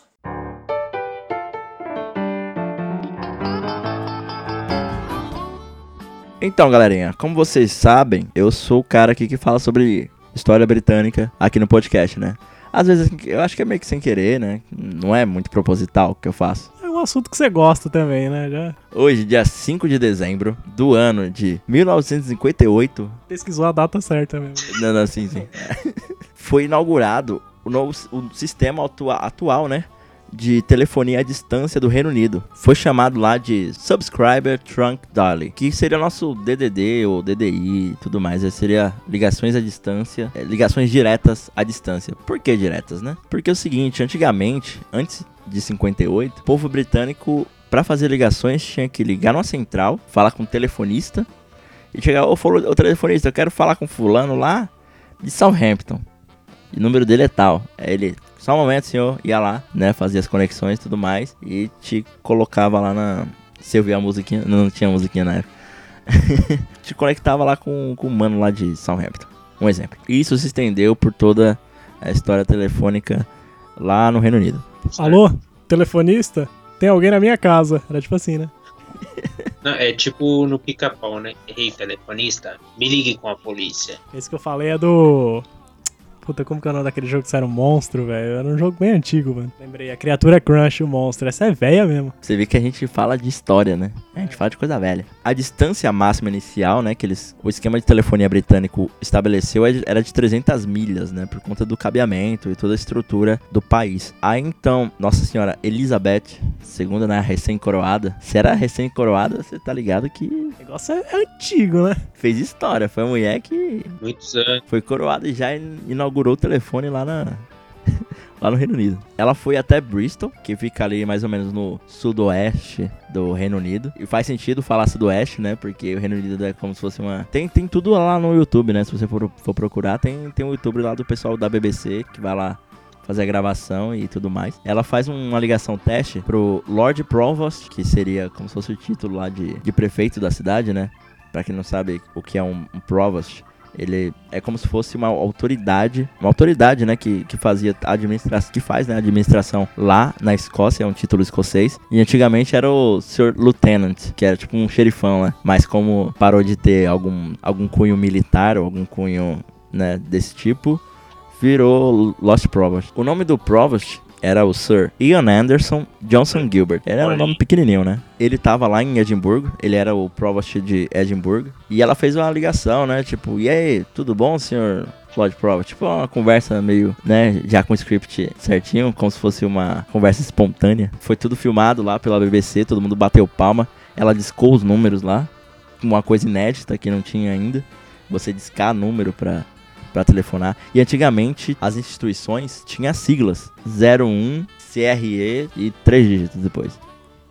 Então, galerinha, como vocês sabem, eu sou o cara aqui que fala sobre história britânica aqui no podcast, né? Às vezes eu acho que é meio que sem querer, né? Não é muito proposital o que eu faço. Um assunto que você gosta também, né? Já Hoje, dia 5 de dezembro do ano de 1958, pesquisou a data certa mesmo. não, não, sim, sim. Foi inaugurado o novo o sistema atua- atual, né? De telefonia à distância do Reino Unido. Foi chamado lá de Subscriber Trunk Dialing, que seria nosso DDD ou DDI e tudo mais. Esse Seria ligações à distância, é, ligações diretas à distância. Por que diretas, né? Porque é o seguinte, antigamente, antes de 58, o povo britânico, para fazer ligações, tinha que ligar numa central, falar com o telefonista e chegar, ô telefonista, eu quero falar com fulano lá de Southampton. E o número dele é tal. Aí ele, só um momento, senhor, ia lá, né, fazia as conexões e tudo mais, e te colocava lá na. Se eu via a musiquinha, não tinha musiquinha na época. te conectava lá com, com o mano lá de Southampton. Um exemplo. E isso se estendeu por toda a história telefônica lá no Reino Unido. Alô? Telefonista? Tem alguém na minha casa. Era tipo assim, né? Não, é tipo no pica-pau, né? Ei, telefonista, me ligue com a polícia. Esse que eu falei é do. Puta, como que é o nome daquele jogo que você era um monstro, velho? Era um jogo bem antigo, mano. Lembrei, a criatura Crunch, o monstro. Essa é velha mesmo. Você vê que a gente fala de história, né? A gente fala de coisa velha. A distância máxima inicial, né, que eles, o esquema de telefonia britânico estabeleceu é era de 300 milhas, né, por conta do cabeamento e toda a estrutura do país. Aí então, Nossa Senhora Elizabeth, segunda, né, recém-coroada. Se era recém-coroada, você tá ligado que O negócio é, é antigo, né? fez história. Foi a mulher que Muitos anos. foi coroada e já in- inaugurou o telefone lá na lá no Reino Unido. Ela foi até Bristol, que fica ali mais ou menos no sudoeste do Reino Unido. E faz sentido falar sudoeste, né? Porque o Reino Unido é como se fosse uma tem tem tudo lá no YouTube, né? Se você for, for procurar, tem tem um YouTube lá do pessoal da BBC que vai lá fazer a gravação e tudo mais. Ela faz uma ligação teste pro Lord Provost, que seria como se fosse o título lá de, de prefeito da cidade, né? Pra quem não sabe o que é um, um Provost, ele é como se fosse uma autoridade, uma autoridade, né, que, que fazia administração, que faz, né, administração lá na Escócia, é um título escocês. E antigamente era o Sir Lieutenant, que era tipo um xerifão, né? Mas como parou de ter algum, algum cunho militar ou algum cunho, né, desse tipo, virou Lost Provost. O nome do Provost era o Sir Ian Anderson Johnson Gilbert. Ele era um nome pequenininho, né? Ele tava lá em Edimburgo, ele era o Provost de Edimburgo. E ela fez uma ligação, né? Tipo, e aí, tudo bom, senhor Lord Provost? Tipo, uma conversa meio, né? Já com o script certinho, como se fosse uma conversa espontânea. Foi tudo filmado lá pela BBC, todo mundo bateu palma. Ela discou os números lá, uma coisa inédita que não tinha ainda. Você discar número pra para telefonar. E antigamente as instituições tinham siglas 01, CRE e três dígitos depois.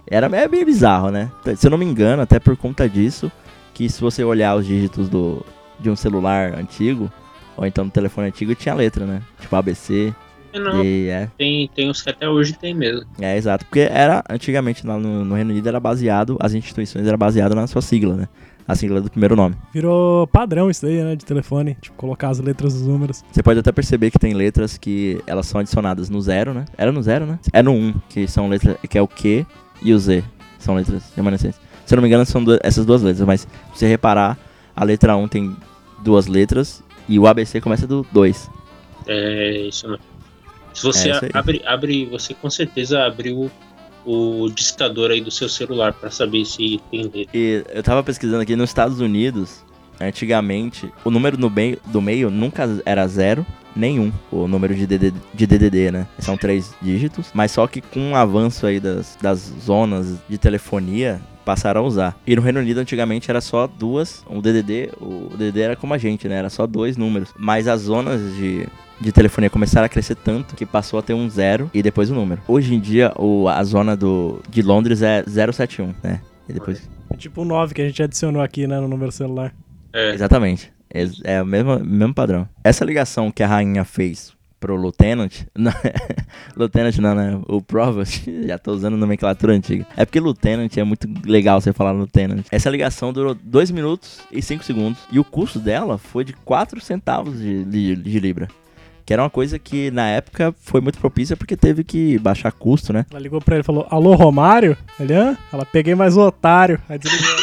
Era é bem bizarro, né? Se eu não me engano, até por conta disso, que se você olhar os dígitos do, de um celular antigo, ou então do telefone antigo, tinha letra, né? Tipo ABC, Não, e é, tem, tem uns que até hoje tem mesmo. é exato. Porque era, antigamente lá no, no Reino Unido era baseado, as instituições eram baseadas na sua sigla, né? A sigla do primeiro nome. Virou padrão isso daí, né? De telefone. Tipo, colocar as letras dos números. Você pode até perceber que tem letras que elas são adicionadas no zero, né? Era no zero, né? É no 1, um, que são letras, que é o Q e o Z. São letras remanescentes. Se eu não me engano, são du- essas duas letras, mas se você reparar, a letra 1 um tem duas letras e o ABC começa do 2. É isso não. Se você É isso aí. abre, abre, você com certeza abriu o discador aí do seu celular pra saber se tem letra. E eu tava pesquisando aqui nos Estados Unidos, antigamente, o número no meio, do meio nunca era zero, nenhum. O número de DDD, de DDD, né? São três dígitos. Mas só que com o avanço aí das, das zonas de telefonia, passaram a usar. E no Reino Unido, antigamente, era só duas. O DDD, o DDD era como a gente, né? Era só dois números. Mas as zonas de, de telefonia começaram a crescer tanto que passou a ter um zero e depois o número. Hoje em dia, o, a zona do, de Londres é 071, né? E depois... É tipo o 9 que a gente adicionou aqui, né? No número celular. É, Exatamente. É, é o mesmo, mesmo padrão. Essa ligação que a rainha fez pro Lieutenant. Não, Lieutenant não, né? O Provost. Já tô usando nomenclatura antiga. É porque Lieutenant é muito legal você falar Lieutenant. Essa ligação durou 2 minutos e 5 segundos. E o custo dela foi de 4 centavos de, de, de libra. Que era uma coisa que na época foi muito propícia porque teve que baixar custo, né? Ela ligou pra ele e falou: Alô, Romário? Ele, hã? Ela peguei mais o otário. Aí desligou.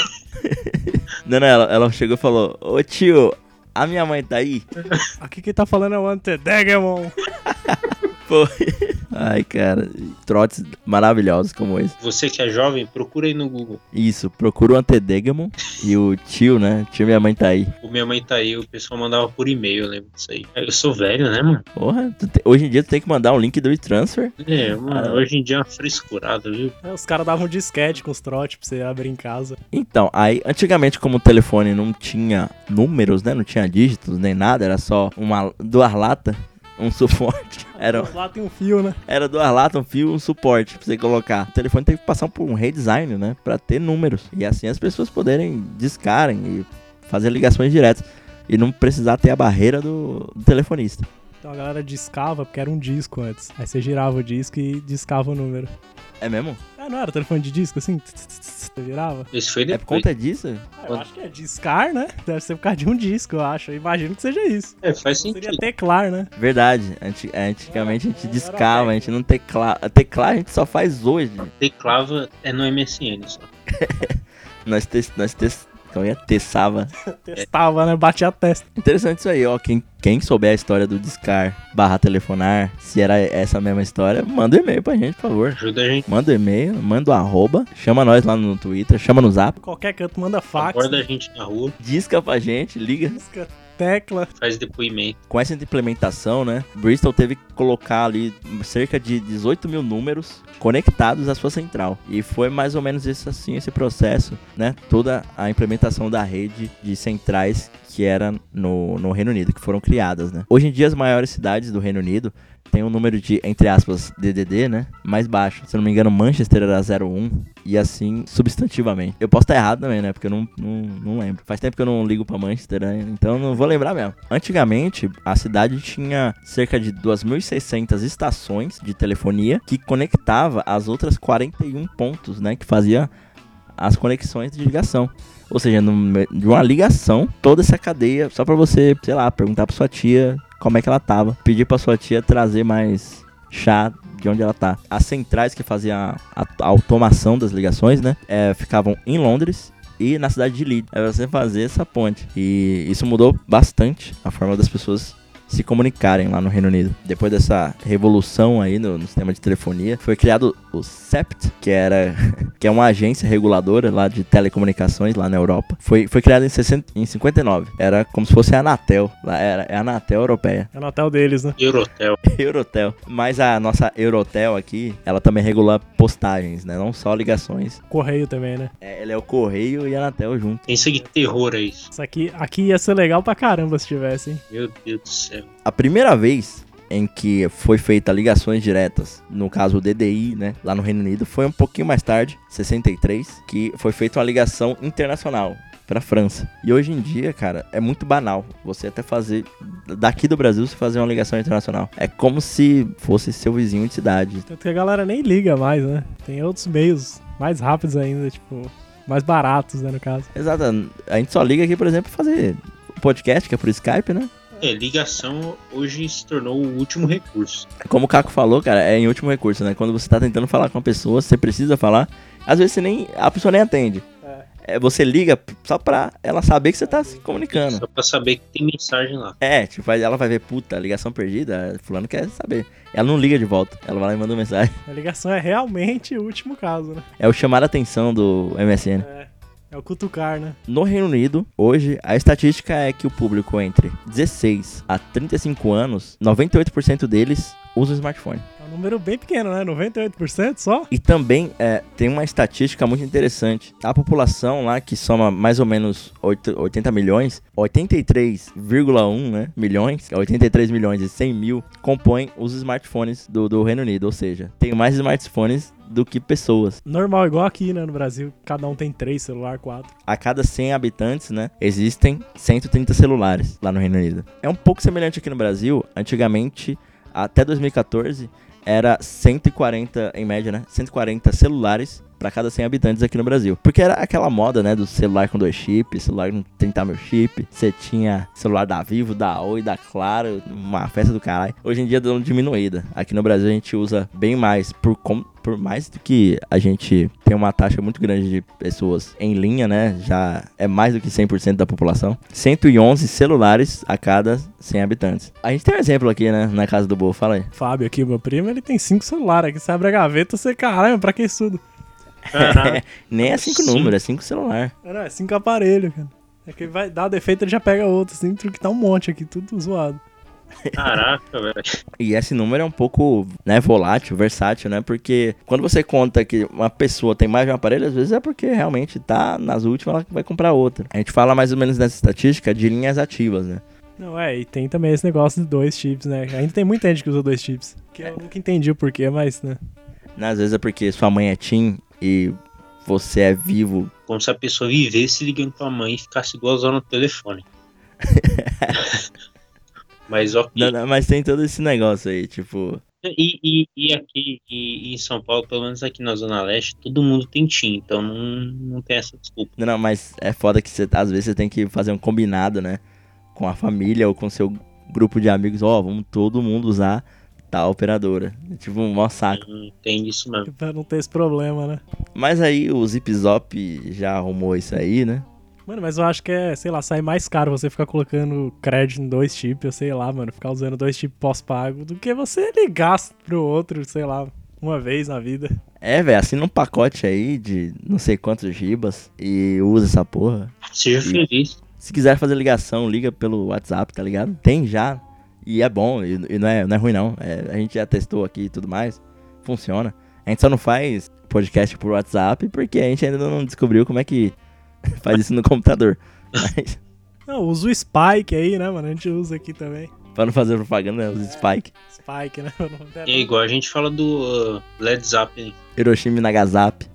Não, não, ela, ela chegou e falou: Ô tio, a minha mãe tá aí? Aqui quem tá falando é o Antedegemon. Pô. Ai, cara. Trotes maravilhosos como esse. você que é jovem, procura aí no Google. Isso, procura o Antedegemon e o tio, né? Tio, minha mãe tá aí. O Minha Mãe Tá Aí, o pessoal mandava por e-mail, eu lembro disso aí. Eu sou velho, né, mano? Porra, te- hoje em dia tu tem que mandar um link do WeTransfer. É, mano, Ah. hoje em dia é uma frescurada, viu? É, os caras davam um disquete com os trotes pra você abrir em casa. Então, aí, antigamente, como o telefone não tinha números, né? Não tinha dígitos nem nada, era só uma duas latas, um suporte. Era, Lá tem um fio, né? era duas latas, um fio, um suporte pra você colocar. O telefone teve que passar por um redesign, né? Pra ter números. E assim as pessoas poderem discarem e fazer ligações diretas. E não precisar ter a barreira do, do telefonista. Então a galera discava, porque era um disco antes. Aí você girava o disco e discava o número. É mesmo? Ah, não era telefone de disco assim? Você virava? Esse foi É por depois. conta disso? Ah, eu acho que é discar, né? Deve ser por causa de um disco, eu acho. Eu imagino que seja isso. É, faz Seria sentido. teclar, né? Verdade. Anti- é, antigamente a gente discava, a gente não teclava. Teclar a gente só faz hoje. Teclava é no MSN só. Nós, tes- nós Então ia testava. Testava, né? Batia a testa. Interessante isso aí, ó. Quem, quem souber a história do Discar barra telefonar, se era essa mesma história, manda um e-mail pra gente, por favor. Ajuda a gente. Manda um e-mail, manda o arroba, chama nós lá no Twitter, chama no zap, Qualquer canto manda fax. Aborda a gente na rua, disca pra gente, liga. Disca, tecla. faz depoimento. Com essa implementação, né, Bristol teve que colocar ali cerca de 18 mil números conectados à sua central. E foi mais ou menos esse, assim, esse processo, né, toda a implementação da rede de centrais que era no, no Reino Unido, que foram criadas, né. Hoje em dia, as maiores cidades do Reino Unido têm um número de, entre aspas, DDD, né, mais baixo. Se eu não me engano, Manchester era 01 e assim substantivamente. Eu posso estar errado também, né, porque eu não, não, não lembro. Faz tempo que eu não ligo pra Manchester, né, então não vou lembrar mesmo. Antigamente, a cidade tinha cerca de 2.600 estações de telefonia que conectava as outras 41 pontos, né, que fazia as conexões de ligação. Ou seja, no de uma ligação, toda essa cadeia, só pra você, sei lá, perguntar pra sua tia como é que ela tava. Pedir pra sua tia trazer mais chá de onde ela tá. As centrais que faziam a, a- automação das ligações, né, é, ficavam em Londres e na cidade de Leeds. É você fazer essa ponte. E isso mudou bastante a forma das pessoas se comunicarem lá no Reino Unido. Depois dessa revolução aí no, no sistema de telefonia, foi criado o CEPT, que era que é uma agência reguladora lá de telecomunicações lá na Europa. Foi, foi criado em, 60, em 59. Era como se fosse a Anatel. Lá era é a Anatel europeia. É o Natal deles, né? Eurotel. Eurotel. Mas a nossa Eurotel aqui, ela também regula postagens, né? Não só ligações. Correio também, né? É, ela é o Correio e a Anatel junto. Pensa que terror é isso. Isso aqui, aqui ia ser legal pra caramba se tivesse, hein? Meu Deus do céu. A primeira vez em que foi feita ligações diretas, no caso o DDI, né, lá no Reino Unido, foi um pouquinho mais tarde, 63, que foi feita uma ligação internacional pra França. E hoje em dia, cara, é muito banal você até fazer daqui do Brasil você fazer uma ligação internacional. É como se fosse seu vizinho de cidade. Tanto que a galera nem liga mais, né? Tem outros meios mais rápidos ainda, tipo, mais baratos, né, no caso. Exato. A gente só liga aqui, por exemplo, pra fazer podcast, que é por Skype, né? É, ligação hoje se tornou o último recurso. Como o Caco falou, cara, é em último recurso, né? Quando você tá tentando falar com uma pessoa, você precisa falar, às vezes você nem, a pessoa nem atende. É, você liga só pra ela saber que você tá se comunicando. Só pra saber que tem mensagem lá. É, tipo, ela vai ver, puta, ligação perdida, fulano quer saber. Ela não liga de volta, ela vai lá e manda uma mensagem. A ligação é realmente o último caso, né? É o chamar a atenção do MSN. É, é o cutucar, né? No Reino Unido, hoje, a estatística é que o público entre 16 a 35 anos, 98% deles usa o smartphone. É número bem pequeno, né? 98% só? E também é, tem uma estatística muito interessante. A população lá, que soma mais ou menos oito- 80 milhões, 83,1 né, milhões, 83 milhões e 100 mil, compõem os smartphones do, do Reino Unido. Ou seja, tem mais smartphones do que pessoas. Normal, igual aqui, né? No Brasil, cada um tem três celular, quatro. A cada 100 habitantes, né, existem 130 celulares lá no Reino Unido. É um pouco semelhante aqui no Brasil. Antigamente, até 2014, era 140, em média, né? 140 celulares para cada 100 habitantes aqui no Brasil. Porque era aquela moda, né, do celular com dois chips, celular com 30 mil chip. Você tinha celular da Vivo, da Oi, da Claro, uma festa do caralho. Hoje em dia deu diminuída. Aqui no Brasil a gente usa bem mais por com- por mais do que a gente tem uma taxa muito grande de pessoas em linha, né? Já é mais do que 100% da população. 111 celulares a cada 100 habitantes. A gente tem um exemplo aqui, né? Na casa do Bo, fala aí. Fábio aqui, meu primo, ele tem cinco celulares aqui. Você abre a gaveta, você, caralho, pra que isso tudo? Caraca, Nem é 5 Cinco. números, é 5 celular. Não, é cinco aparelhos, cara. É que vai dar defeito, ele já pega outro, assim, que tá um monte aqui, tudo zoado. caraca, velho. E esse número é um pouco, né, volátil, versátil, né? Porque quando você conta que uma pessoa tem mais de um aparelho, às vezes é porque realmente tá nas últimas, ela vai comprar outra. A gente fala mais ou menos nessa estatística de linhas ativas, né? Não, é, e tem também esse negócio de dois chips, né? Ainda tem muita gente que usa dois chips. Que eu nunca entendi o porquê, mas, né? Né, Às vezes é porque sua mãe é Tim e você é vivo. Como se a pessoa vivesse ligando pra mãe e ficasse duas horas no telefone. Mas ok. Não, não, mas tem todo esse negócio aí, tipo. E, e, e aqui e, em São Paulo, pelo menos aqui na Zona Leste, todo mundo tem TIM, então não, não tem essa desculpa. Não, não, mas é foda que você, às vezes você tem que fazer um combinado, né? Com a família ou com seu grupo de amigos. Ó, vamos todo mundo usar tal operadora. É tipo um maior saco. Não tem isso mesmo. Pra não ter esse problema, né? Mas aí o Zip Zop já arrumou isso aí, né? Mano, mas eu acho que é, sei lá, sai mais caro você ficar colocando crédito em dois chips, eu sei lá, mano, ficar usando dois chips pós-pago, do que você ligar pro outro, sei lá, uma vez na vida. É, velho, assina um pacote aí de não sei quantos gibas e usa essa porra. Seja E- feliz. Se quiser fazer ligação, liga pelo WhatsApp, tá ligado? Tem já. E é bom, e, e não, é, não é ruim não. É, a gente já testou aqui e tudo mais. Funciona. A gente só não faz podcast por WhatsApp porque a gente ainda não descobriu como é que faz isso no computador. Mas, Não, usa o Spike aí, né, mano? A gente usa aqui também. pra não fazer propaganda, os Spike. Spike, né? É igual a gente fala do uh, Led Zeppelin. Hiroshima e Nagasaki.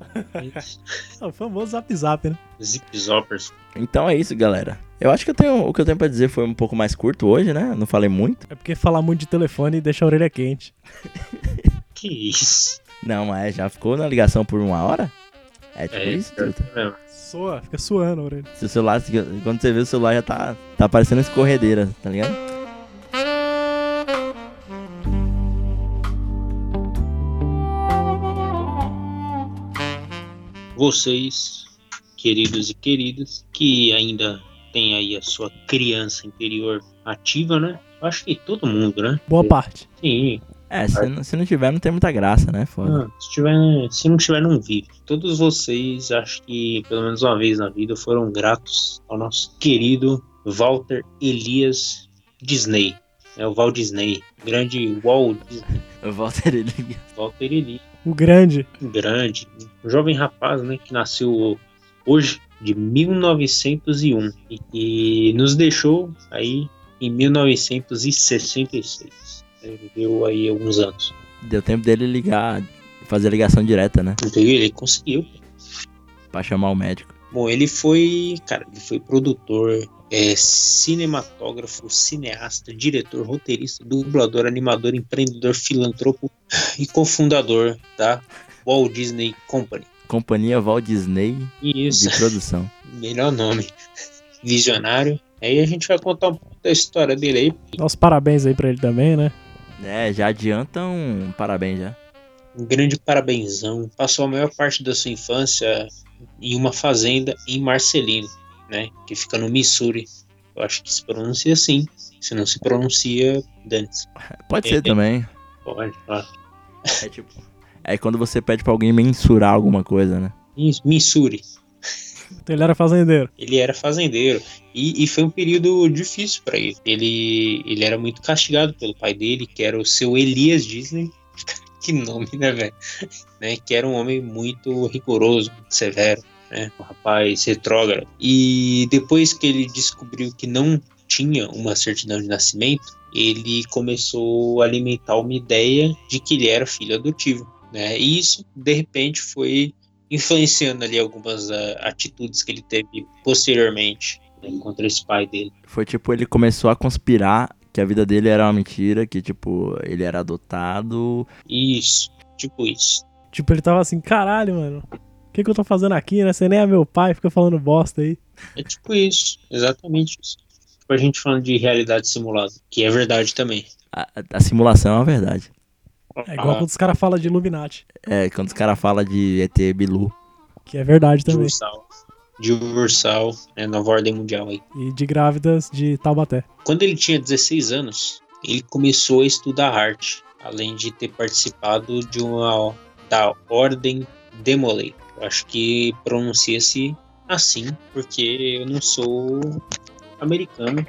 É o famoso Zap Zap, né? Zip Zoppers. Então é isso, galera. Eu acho que eu tenho, o que eu tenho pra dizer foi um pouco mais curto hoje, né? Não falei muito. É porque falar muito de telefone deixa a orelha quente. Que isso? Não, mas já ficou na ligação por uma hora? É tipo É isso, que é mesmo. Soa, fica suando a orelha. Se o celular, quando você vê o celular já tá, tá parecendo escorredeira, tá ligado? Vocês, queridos e queridas, que ainda tem aí a sua criança interior ativa, né? Acho que todo mundo, né? Boa parte. Sim. É, se não, se não tiver, não tem muita graça, né? Foda. Ah, se, tiver, se não tiver, não vive. Todos vocês, acho que pelo menos uma vez na vida, foram gratos ao nosso querido Walter Elias Disney. É o Walt Disney. Grande Walt Disney. Walter ele Walter Elias. O grande. grande, um jovem rapaz, né, que nasceu hoje de 1901 e que nos deixou aí em 1966. Ele viveu aí alguns anos. deu tempo dele ligar, fazer a ligação direta, né? Ele conseguiu. Pra chamar o médico. Bom, ele foi, cara, ele foi produtor, é, cinematógrafo, cineasta, diretor, roteirista, dublador, animador, empreendedor, filantropo e cofundador da Walt Disney Company. Companhia Walt Disney Isso. de produção. Melhor nome. Visionário. Aí a gente vai contar um pouco da história dele aí. Dá os parabéns aí pra ele também, né? É, já adiantam um parabéns já. Um grande parabenzão. Passou a maior parte da sua infância em uma fazenda em Marcelino, né? Que fica no Missouri. Eu acho que se pronuncia assim. Se não se pronuncia, dane-se. Pode É, ser é. também. Pode falar. É tipo. É quando você pede pra alguém mensurar alguma coisa, né? Isso, Missouri. Então ele era fazendeiro. Ele era fazendeiro e, e foi um período difícil para ele. ele. Ele era muito castigado pelo pai dele, que era o seu Elias Disney. que nome, né, velho? Né, que era um homem muito rigoroso, muito severo, né? Um rapaz retrógrado. E depois que ele descobriu que não tinha uma certidão de nascimento, ele começou a alimentar uma ideia de que ele era filho adotivo. Né? E isso, de repente, foi influenciando ali algumas ah, atitudes que ele teve posteriormente né, contra esse pai dele. Foi tipo, ele começou a conspirar que a vida dele era uma mentira, que tipo, ele era adotado. Isso, tipo isso. Tipo, ele tava assim, caralho, mano. O que, que eu tô fazendo aqui, né? Você nem é meu pai, fica falando bosta aí. É tipo isso, exatamente isso. Tipo a gente falando de realidade simulada, que é verdade também. A, a- simulação é uma verdade. É igual quando os caras falam de Illuminati, É, quando os caras falam de ET Bilu. que é verdade de também. Ursal, de Ursal, né, nova ordem mundial aí. E de grávidas de Taubaté. Quando ele tinha 16 anos, ele começou a estudar arte, além de ter participado de uma da Ordem Demolay. Eu acho que pronuncia-se assim, porque eu não sou americano.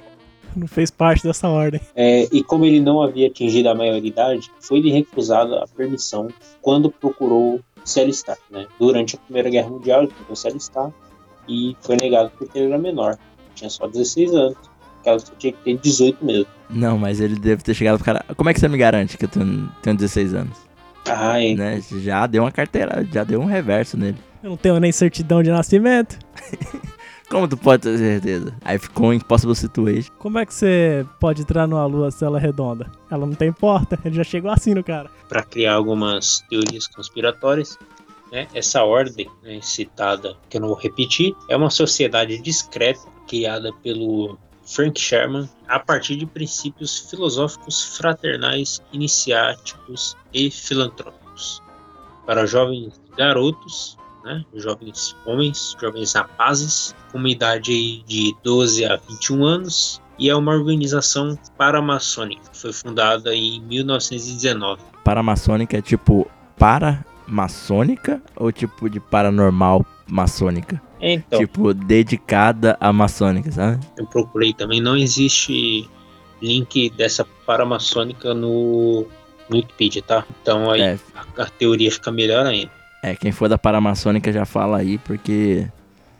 Não fez parte dessa ordem. É, e como ele não havia atingido a maioridade, foi-lhe recusada a permissão quando procurou se alistar. Né? Durante a Primeira Guerra Mundial, ele tentou se alistar e foi negado porque ele era menor. Tinha só 16 anos. Ela só tinha que ter 18 mesmo. Não, mas ele deve ter chegado pro cara. Como é que você me garante que eu tenho, tenho 16 anos? É. Né? Já deu uma carteira, já deu um reverso nele. Eu não tenho nem certidão de nascimento. Como tu pode ter certeza? Aí ficou um impossible situation. Como é que você pode entrar numa lua se ela é redonda? Ela não tem porta. Ele já chegou assim no cara. para criar algumas teorias conspiratórias. Né? Essa ordem né, citada, que eu não vou repetir, é uma sociedade discreta criada pelo Frank Sherman a partir de princípios filosóficos fraternais, iniciáticos e filantrópicos. Para jovens garotos né? Jovens homens, jovens rapazes, com uma idade de 12 a 21 anos, e é uma organização paramaçônica. Foi fundada em 1919. Paramaçônica é tipo para-maçônica ou tipo de paranormal maçônica? Então, Tipo, dedicada à maçônica, sabe? eu procurei também, não existe link dessa paramaçônica no, no Wikipedia, tá? Então aí É, a, a teoria fica melhor ainda. é, quem for da paramaçônica já fala aí, porque.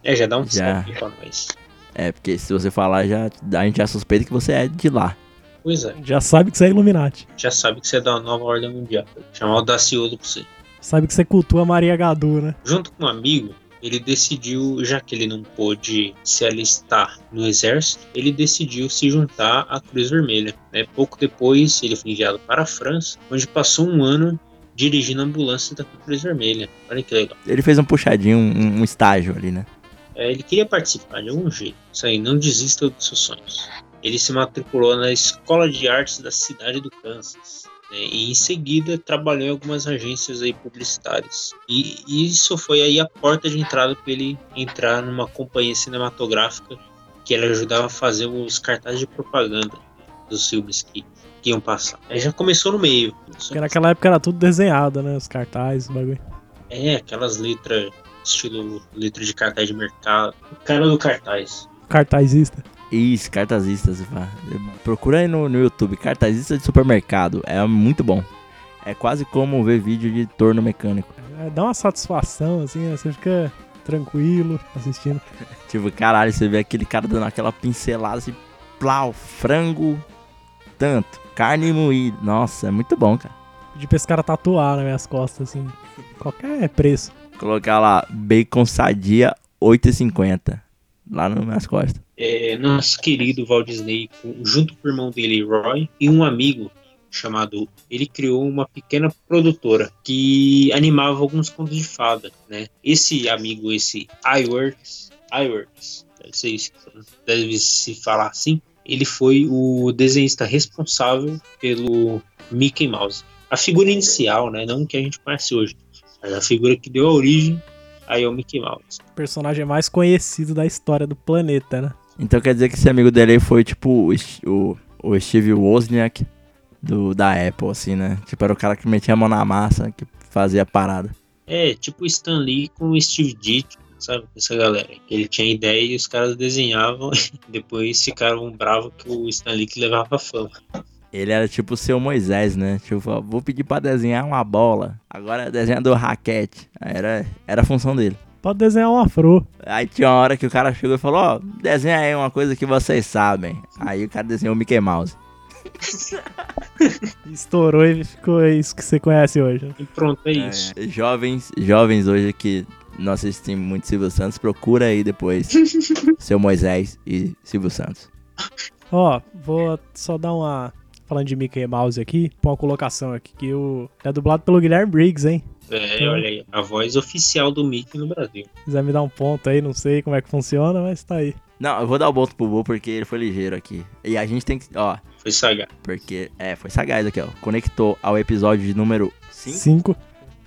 É, já dá um Já. pra nós. É, porque se você falar, já, a gente já suspeita que você é de lá. Pois é, Já sabe que você é Illuminati. já sabe que você é da nova ordem mundial. Chamar audacioso pra você. Sabe que você cultua Maria Gadu, né? Junto com um amigo, ele decidiu, já que ele não pôde se alistar no exército, ele decidiu se juntar à Cruz Vermelha. né? Pouco depois, ele foi enviado para a França, onde passou um ano dirigindo a ambulância da Cruz Vermelha. Olha que legal. Ele fez um puxadinho, um, um estágio ali, né? É, ele queria participar de algum jeito. Isso aí, não desista dos seus sonhos. Ele se matriculou na Escola de Artes da cidade do Kansas. Né, E em seguida trabalhou em algumas agências aí publicitárias. E isso foi aí a porta de entrada para ele entrar numa companhia cinematográfica que ele ajudava a fazer os cartazes de propaganda dos filmes que, que iam passar. Aí já começou no meio. Porque naquela época era tudo desenhado, né? Os cartazes, o bagulho. É, aquelas letras, estilo letra de cartaz de mercado. O cara do cartaz. Cartazista. Isso, cartazista, se fala. Procura aí no, no YouTube, cartazista de supermercado. É muito bom. É quase como ver vídeo de torno mecânico. É, dá uma satisfação, assim, né? Você fica tranquilo assistindo. Tipo, caralho, você vê aquele cara dando aquela pincelada assim, plau, frango, tanto, carne moída. Nossa, é muito bom, cara. De cara tatuar nas minhas costas, assim. Qualquer preço. Colocar lá, bacon sadia 8,50. Lá nas minhas costas. É, nosso querido Walt Disney, junto com o irmão dele, Roy, e um amigo chamado. Ele criou uma pequena produtora que animava alguns contos de fada, né? Esse amigo, esse iWorks, iWorks, deve, ser isso, deve se falar assim, ele foi o desenhista responsável pelo Mickey Mouse. A figura inicial, né? Não que a gente conhece hoje, mas a figura que deu a origem aí ao Mickey Mouse. O personagem mais conhecido da história do planeta, né? Então quer dizer que esse amigo dele foi tipo o, o, Steve Wozniak do, da Apple, assim, né? Tipo, era o cara que metia a mão na massa, que fazia a parada. É, tipo o Stan Lee com o Steve Ditko, sabe? Essa galera. Ele tinha ideia e os caras desenhavam e depois ficaram bravos que o Stan Lee que levava a fama. Ele era tipo o seu Moisés, né? Tipo, ó, vou pedir pra desenhar uma bola. Agora é desenhador raquete. Aí Era, era a função dele. Pode desenhar um afro. Aí tinha uma hora que o cara chegou e falou, ó, desenha aí uma coisa que vocês sabem. Aí o cara desenhou o Mickey Mouse. Estourou e ficou isso que você conhece hoje. E pronto, é isso. É, jovens, jovens hoje que não assistem muito Silvio Santos, procura aí depois seu Moisés e Silvio Santos. Ó, vou só dar uma. Falando de Mickey Mouse aqui, pôr uma colocação aqui, que o é dublado pelo Guilherme Briggs, hein? É, olha aí, a voz oficial do Mickey no Brasil. Se quiser me dar um ponto aí, não sei como é que funciona, mas tá aí. Não, eu vou dar o ponto pro Bo porque ele foi ligeiro aqui. E a gente tem que, ó, Foi sagaz. porque, é, foi sagaz aqui, ó. Conectou ao episódio de número 5. Cinco.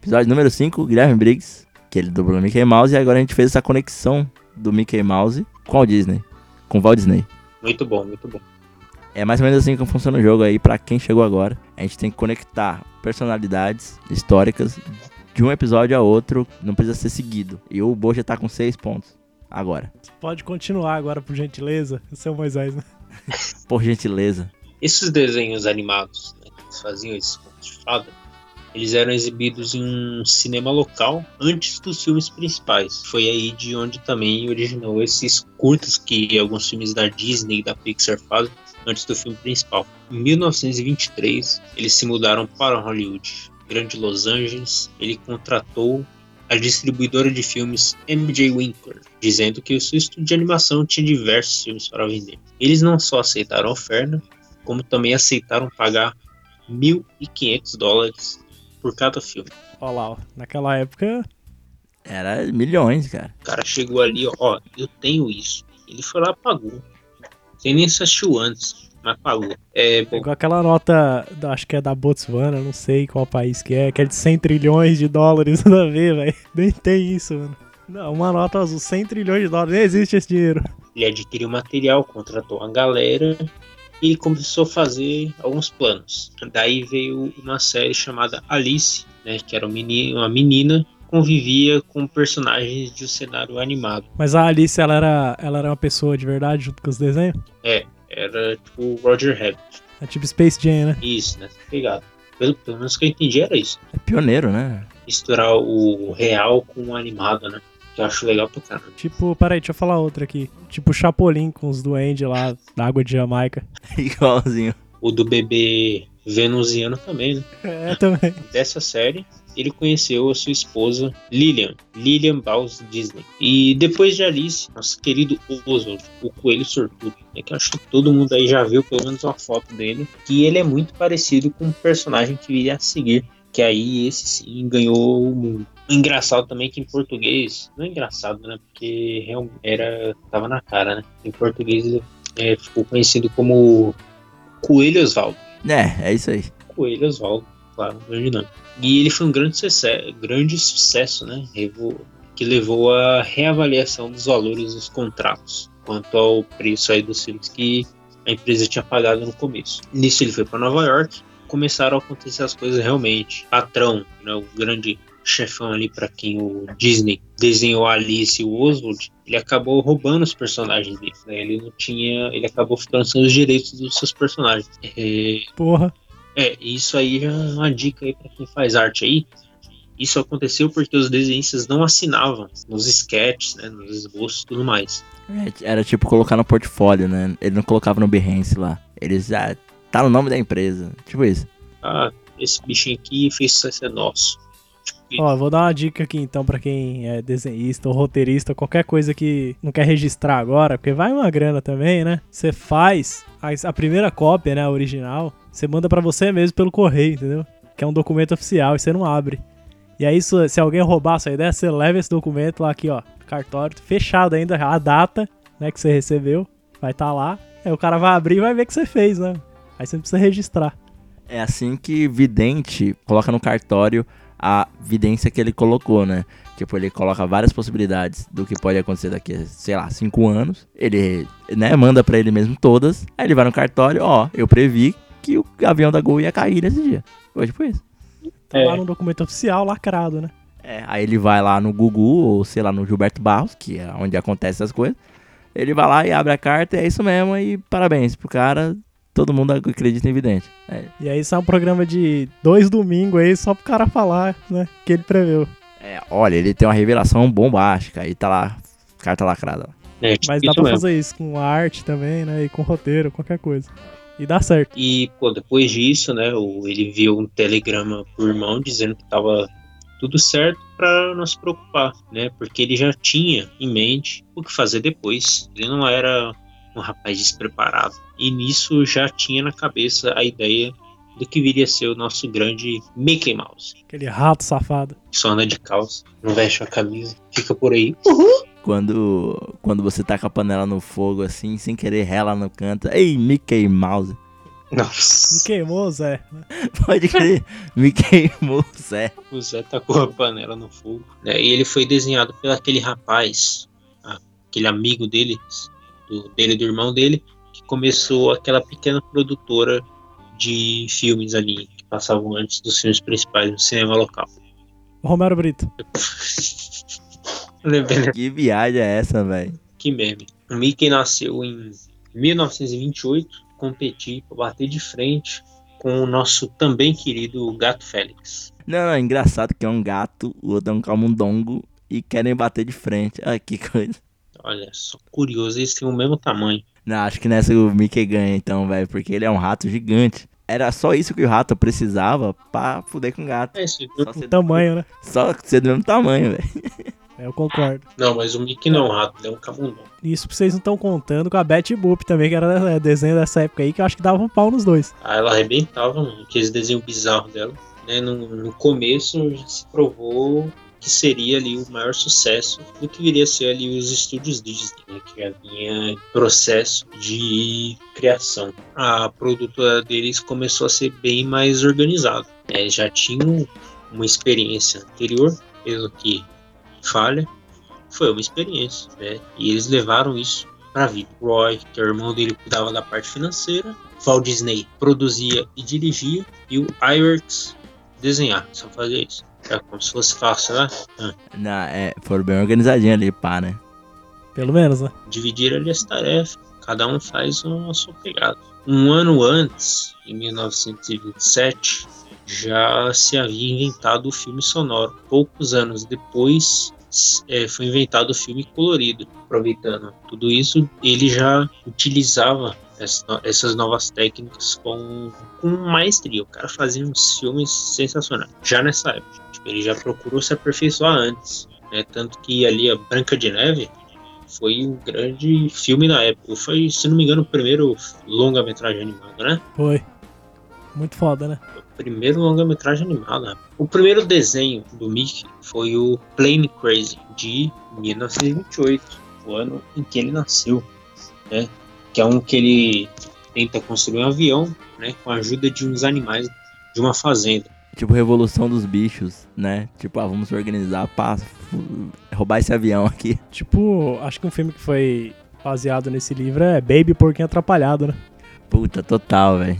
Episódio número 5, Guilherme Briggs, que ele dublou o Mickey Mouse. E agora a gente fez essa conexão do Mickey Mouse com o Disney, com o Walt Disney. Muito bom, muito bom. É mais ou menos assim que funciona o jogo aí, pra quem chegou agora. A gente tem que conectar personalidades históricas de um episódio a outro, não precisa ser seguido. E o Bo já tá com 6 pontos agora. Pode continuar agora, por gentileza, seu Moisés, né? Por gentileza. Esses desenhos animados né, que eles faziam, esses contos de fada, eles eram exibidos em um cinema local antes dos filmes principais. Foi aí de onde também originou esses curtos que alguns filmes da Disney e da Pixar fazem antes do filme principal. Em 1923, eles se mudaram para Hollywood. Grande Los Angeles, ele contratou a distribuidora de filmes MJ Winkler, dizendo que o seu estúdio de animação tinha diversos filmes para vender. Eles não só aceitaram a oferta, como também aceitaram pagar 1.500 dólares por cada filme. Olha lá, ó. Naquela época, Era milhões, cara. O cara chegou ali, ó, ó, eu tenho isso. Ele foi lá e pagou. Sem nem assistiu antes. Mas pagou. É, bom, aquela nota, acho que é da Botswana, não sei qual país que é, que é de 100 trilhões de dólares, nada a ver, velho. Nem tem isso, mano. Não, uma nota azul, 100 trilhões de dólares, nem existe esse dinheiro. ele adquiriu material, contratou uma galera e começou a fazer alguns planos. Daí veio uma série chamada Alice, né, que era um uma menina que convivia com personagens de um cenário animado. Mas a Alice, ela era, ela era uma pessoa de verdade junto com os desenhos? Era tipo o Roger Rabbit. É tipo Space Jam, né? Isso, né? Pegado. Pelo, pelo menos que eu entendi era isso. É pioneiro, né? Misturar o real com o animado, né? Que eu acho legal pra caramba. Tipo, peraí, deixa eu falar outra aqui. Tipo Chapolin com os duendes lá da água de Jamaica. Igualzinho. O do bebê venusiano também, né? É, também. dessa série, ele conheceu a sua esposa Lillian, Lillian Baus Disney. E depois de Alice, nosso querido Oswald, o coelho sortudo, é que acho que todo mundo aí já viu pelo menos uma foto dele, que ele é muito parecido com o personagem que viria a seguir, que aí esse sim ganhou o mundo. Engraçado também que em português, não é engraçado, né? Porque era tava na cara, né? Em português ele é, ficou conhecido como Coelho Oswaldo. É, é isso aí. Coelho Oswaldo, claro, nome. E ele foi um grande sucesso, grande sucesso né? Que levou à reavaliação dos valores dos contratos quanto ao preço aí dos filmes que a empresa tinha pagado no começo. Nisso ele foi para Nova York, começaram a acontecer as coisas realmente. Patrão, né, o grande chefão ali para quem o Disney desenhou Alice e o Oswald, ele acabou roubando os personagens dele. Né? Ele não tinha, ele acabou ficando sem os direitos dos seus personagens. É, Porra. É, isso aí já é uma dica aí pra quem faz arte aí. Isso aconteceu porque os desenhistas não assinavam nos sketches, né, nos esboços e tudo mais. É, Era tipo colocar no portfólio, né? Ele não colocava no Behance lá. Eles, ah, tá no nome da empresa. Tipo isso. Ah, esse bichinho aqui fez sucesso é nosso. Ó, vou dar uma dica aqui então pra quem é desenhista ou roteirista, qualquer coisa que não quer registrar agora, porque vai uma grana também, né? Você faz a, primeira cópia, né, a original, você manda pra você mesmo pelo correio, entendeu? Que é um documento oficial e você não abre. E aí, se alguém roubar sua ideia, você leva esse documento lá aqui, ó, cartório, fechado ainda, a data, né, que você recebeu, vai estar lá. Aí o cara vai abrir e vai ver que você fez, né? Aí você não precisa registrar. É assim que vidente coloca no cartório a vidência que ele colocou, né? Tipo, ele coloca várias possibilidades do que pode acontecer daqui a, sei lá, cinco anos. Ele, né, manda pra ele mesmo todas. Aí ele vai no cartório, ó, eu previ que o avião da Gol ia cair nesse dia. Foi tipo isso. Tá É. lá no documento oficial, lacrado, né? É, aí ele vai lá no Gugu, ou sei lá, no Gilberto Barros, que é onde acontecem essas coisas. Ele vai lá e abre a carta, e é isso mesmo, e parabéns pro cara. Todo mundo acredita em vidente. É, E aí sai um programa de dois domingos aí só pro cara falar, né? Que ele preveu. é, olha, ele tem uma revelação bombástica, aí tá lá, carta lacrada. lá. é, tipo Mas dá pra mesmo. fazer isso com arte também, né? E com roteiro, qualquer coisa. E dá certo. E, pô, depois disso, né, o- ele viu um telegrama pro irmão dizendo que tava tudo certo pra não se preocupar, né? Porque ele já tinha em mente o que fazer depois. Ele não era um rapaz despreparado. E nisso já tinha na cabeça a ideia do que viria a ser o nosso grande Mickey Mouse. Aquele rato safado. Só anda de calça, não veste a camisa, fica por aí. Quando, quando você taca a panela no fogo assim, sem querer rela no canto. Ei, Mickey Mouse. Nossa, Me queimou, Zé. Pode crer, me queimou, Zé. o Zé tacou a panela no fogo. né? E ele foi desenhado pelo aquele rapaz, ah, aquele amigo dele, do, dele e do irmão dele, que começou aquela pequena produtora de filmes ali, que passavam antes dos filmes principais no cinema local. Romero Brito. Lembrei Que viagem é essa, velho? que meme. O Mickey nasceu em 1928, competir para bater de frente com o nosso também querido Gato Félix. Não, não, é engraçado que é um gato, o outro é um camundongo e querem bater de frente. Ah, que coisa. Olha, só curioso, eles têm o mesmo tamanho. Não, acho que nessa o Mickey ganha então, velho, porque ele é um rato gigante. Era só isso que o rato precisava pra fuder com o gato. É, você Só ser, tamanho, né? só ser do mesmo tamanho, velho. É, eu concordo. Não, mas o Mickey não é um rato, ele é um camundongo. Isso vocês não estão contando com a Betty Boop também, que era é, desenho dessa época aí, que eu acho que dava um pau nos dois. Aí ela arrebentava, mano, aqueles desenhos bizarros dela. Né? No, no começo já se provou que seria ali o maior sucesso do que viria a ser ali os estúdios Disney, né, que vinha em processo de criação. A produtora deles começou a ser bem mais organizada, né, já tinham uma experiência anterior, pelo que falha, foi uma experiência, né, e eles levaram isso para vida. Roy, que é o irmão dele, cuidava da parte financeira, Walt Disney produzia e dirigia, e o Iwerks desenhar, só fazia isso. É como se fosse fácil, né? Não, é, foram bem organizadinhos ali, pá, né? Pelo menos, né? dividir ali as tarefas, cada um faz uma sua pegada. Um ano antes, em 1927, já se havia inventado o filme sonoro. Poucos anos depois, é, foi inventado o filme colorido. Aproveitando tudo isso, ele já utilizava essas novas técnicas com, com maestria. O cara fazia uns filmes sensacionais. Já nessa época, Tipo, ele já procurou se aperfeiçoar antes. Né? Tanto que ali a Branca de Neve foi um grande filme na época. Foi, se não me engano, o primeiro longa-metragem animado, né? Foi. Muito foda, né? primeiro longa-metragem animado. né? O primeiro desenho do Mickey foi o Plane Crazy, de 1928, o ano em que ele nasceu, né? Que é um que ele tenta construir um avião, né? Com a ajuda de uns animais de uma fazenda. Tipo, revolução dos bichos, né? Tipo, ah, vamos organizar pra fu- roubar esse avião aqui. Tipo, acho que um filme que foi baseado nesse livro é Baby Porquinho Atrapalhado, né? Puta, total, velho.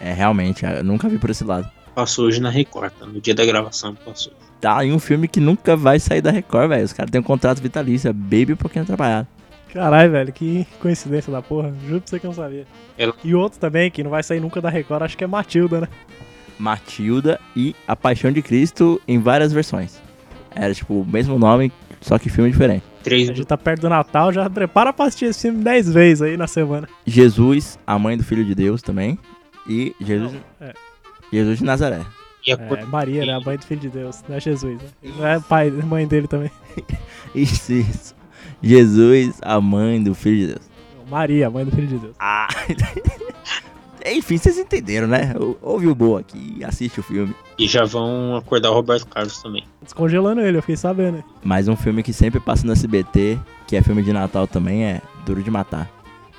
É, realmente, eu nunca vi por esse lado. Passou hoje na Record, tá? no dia da gravação passou. Tá em um filme que nunca vai sair da Record, velho. Os caras têm um contrato vitalício, é Baby pouquinho trabalhado. Caralho, velho, que coincidência da porra. Juro pra você que eu não sabia. Ela- E outro também, que não vai sair nunca da Record, acho que é Matilda, né? Matilda e A Paixão de Cristo em várias versões. Era tipo o mesmo nome, só que filme diferente. Três A gente tá perto do Natal, já prepara pra assistir esse filme 10 vezes aí na semana. Jesus, a mãe do Filho de Deus também. E Jesus, É. Jesus de Nazaré. e a É, Maria, né? A mãe do Filho de Deus, não é Jesus. Né? Não é pai, mãe dele também. Isso, isso. Jesus, a mãe do Filho de Deus. Maria, a mãe do Filho de Deus. Ah. Enfim, vocês entenderam, né? Ou- Ouve o boa aqui assiste o filme. E já vão acordar o Roberto Carlos também. Descongelando ele, eu fiquei sabendo. né? Mais um filme que sempre passa no SBT, que é filme de Natal também, é Duro de Matar.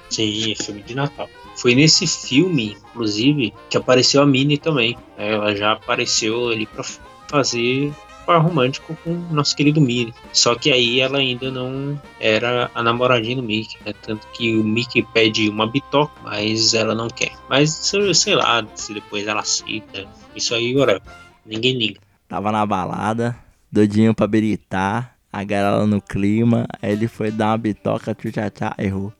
Sim, é filme de Natal. Foi nesse filme, inclusive, que apareceu a Minnie também. Ela já apareceu ali pra fazer par romântico com o nosso querido Minnie. Só que aí ela ainda não era a namoradinha do Mickey, né? Tanto que o Mickey pede uma bitoca, mas ela não quer. Mas sei lá, se depois ela aceita. Isso aí, whatever. Ninguém liga. Tava na balada, doidinho pra beritar, a galera no clima, aí ele foi dar uma bitoca, tchá errou.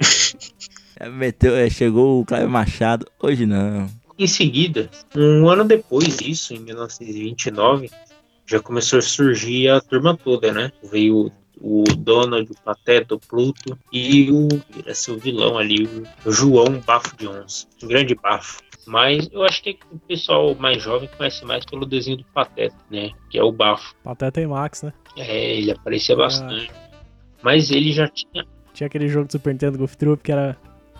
Meteu, chegou o Cláudio Machado, hoje não. Em seguida, um ano depois disso, em 1929, já começou a surgir a turma toda, né? Veio o Donald, o Pateta, o Pluto e o era seu vilão ali, o João Bafo de Onça. Um grande bafo. Mas eu acho que o pessoal mais jovem conhece mais pelo desenho do Pateta, né? Que é o Bafo. Pateta e Max, né? É, ele aparecia bastante. Mas ele já tinha. Tinha aquele jogo do Super Nintendo Golf Troop que era.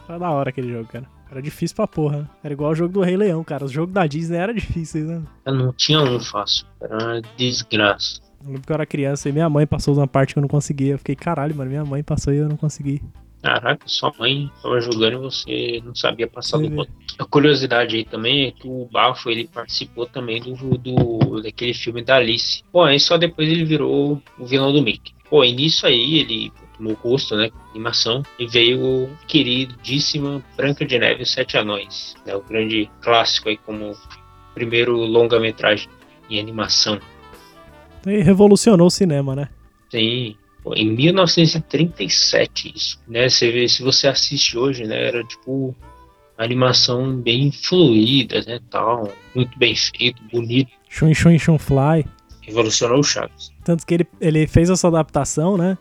Era da hora aquele jogo, cara. Era difícil pra porra, né? Era igual o jogo do Rei Leão, cara. Os jogos da Disney eram difíceis, né? Não tinha um fácil. Era uma desgraça. Eu lembro que eu era criança e minha mãe passou uma parte que eu não conseguia. Eu fiquei, caralho, mano, minha mãe passou e eu não consegui. Caraca, sua mãe tava jogando e você não sabia passar Você do botão. A curiosidade aí também é que o Bafo ele participou também do, do daquele filme da Alice. Bom, aí só depois ele virou o vilão do Mickey. Pô, e nisso aí ele tomou gosto, né, animação, e veio o queridíssima Branca de Neve e Sete Anões, né, o grande clássico aí como primeiro longa-metragem em animação. E revolucionou o cinema, né? Sim, em 1937 isso, né? Você vê, se você assiste hoje, né? Era tipo animação bem fluida, né? Tal, muito bem feito, bonito, Shun Shun Shun Fly. revolucionou o Chaves. Tanto que ele, ele fez essa adaptação, né?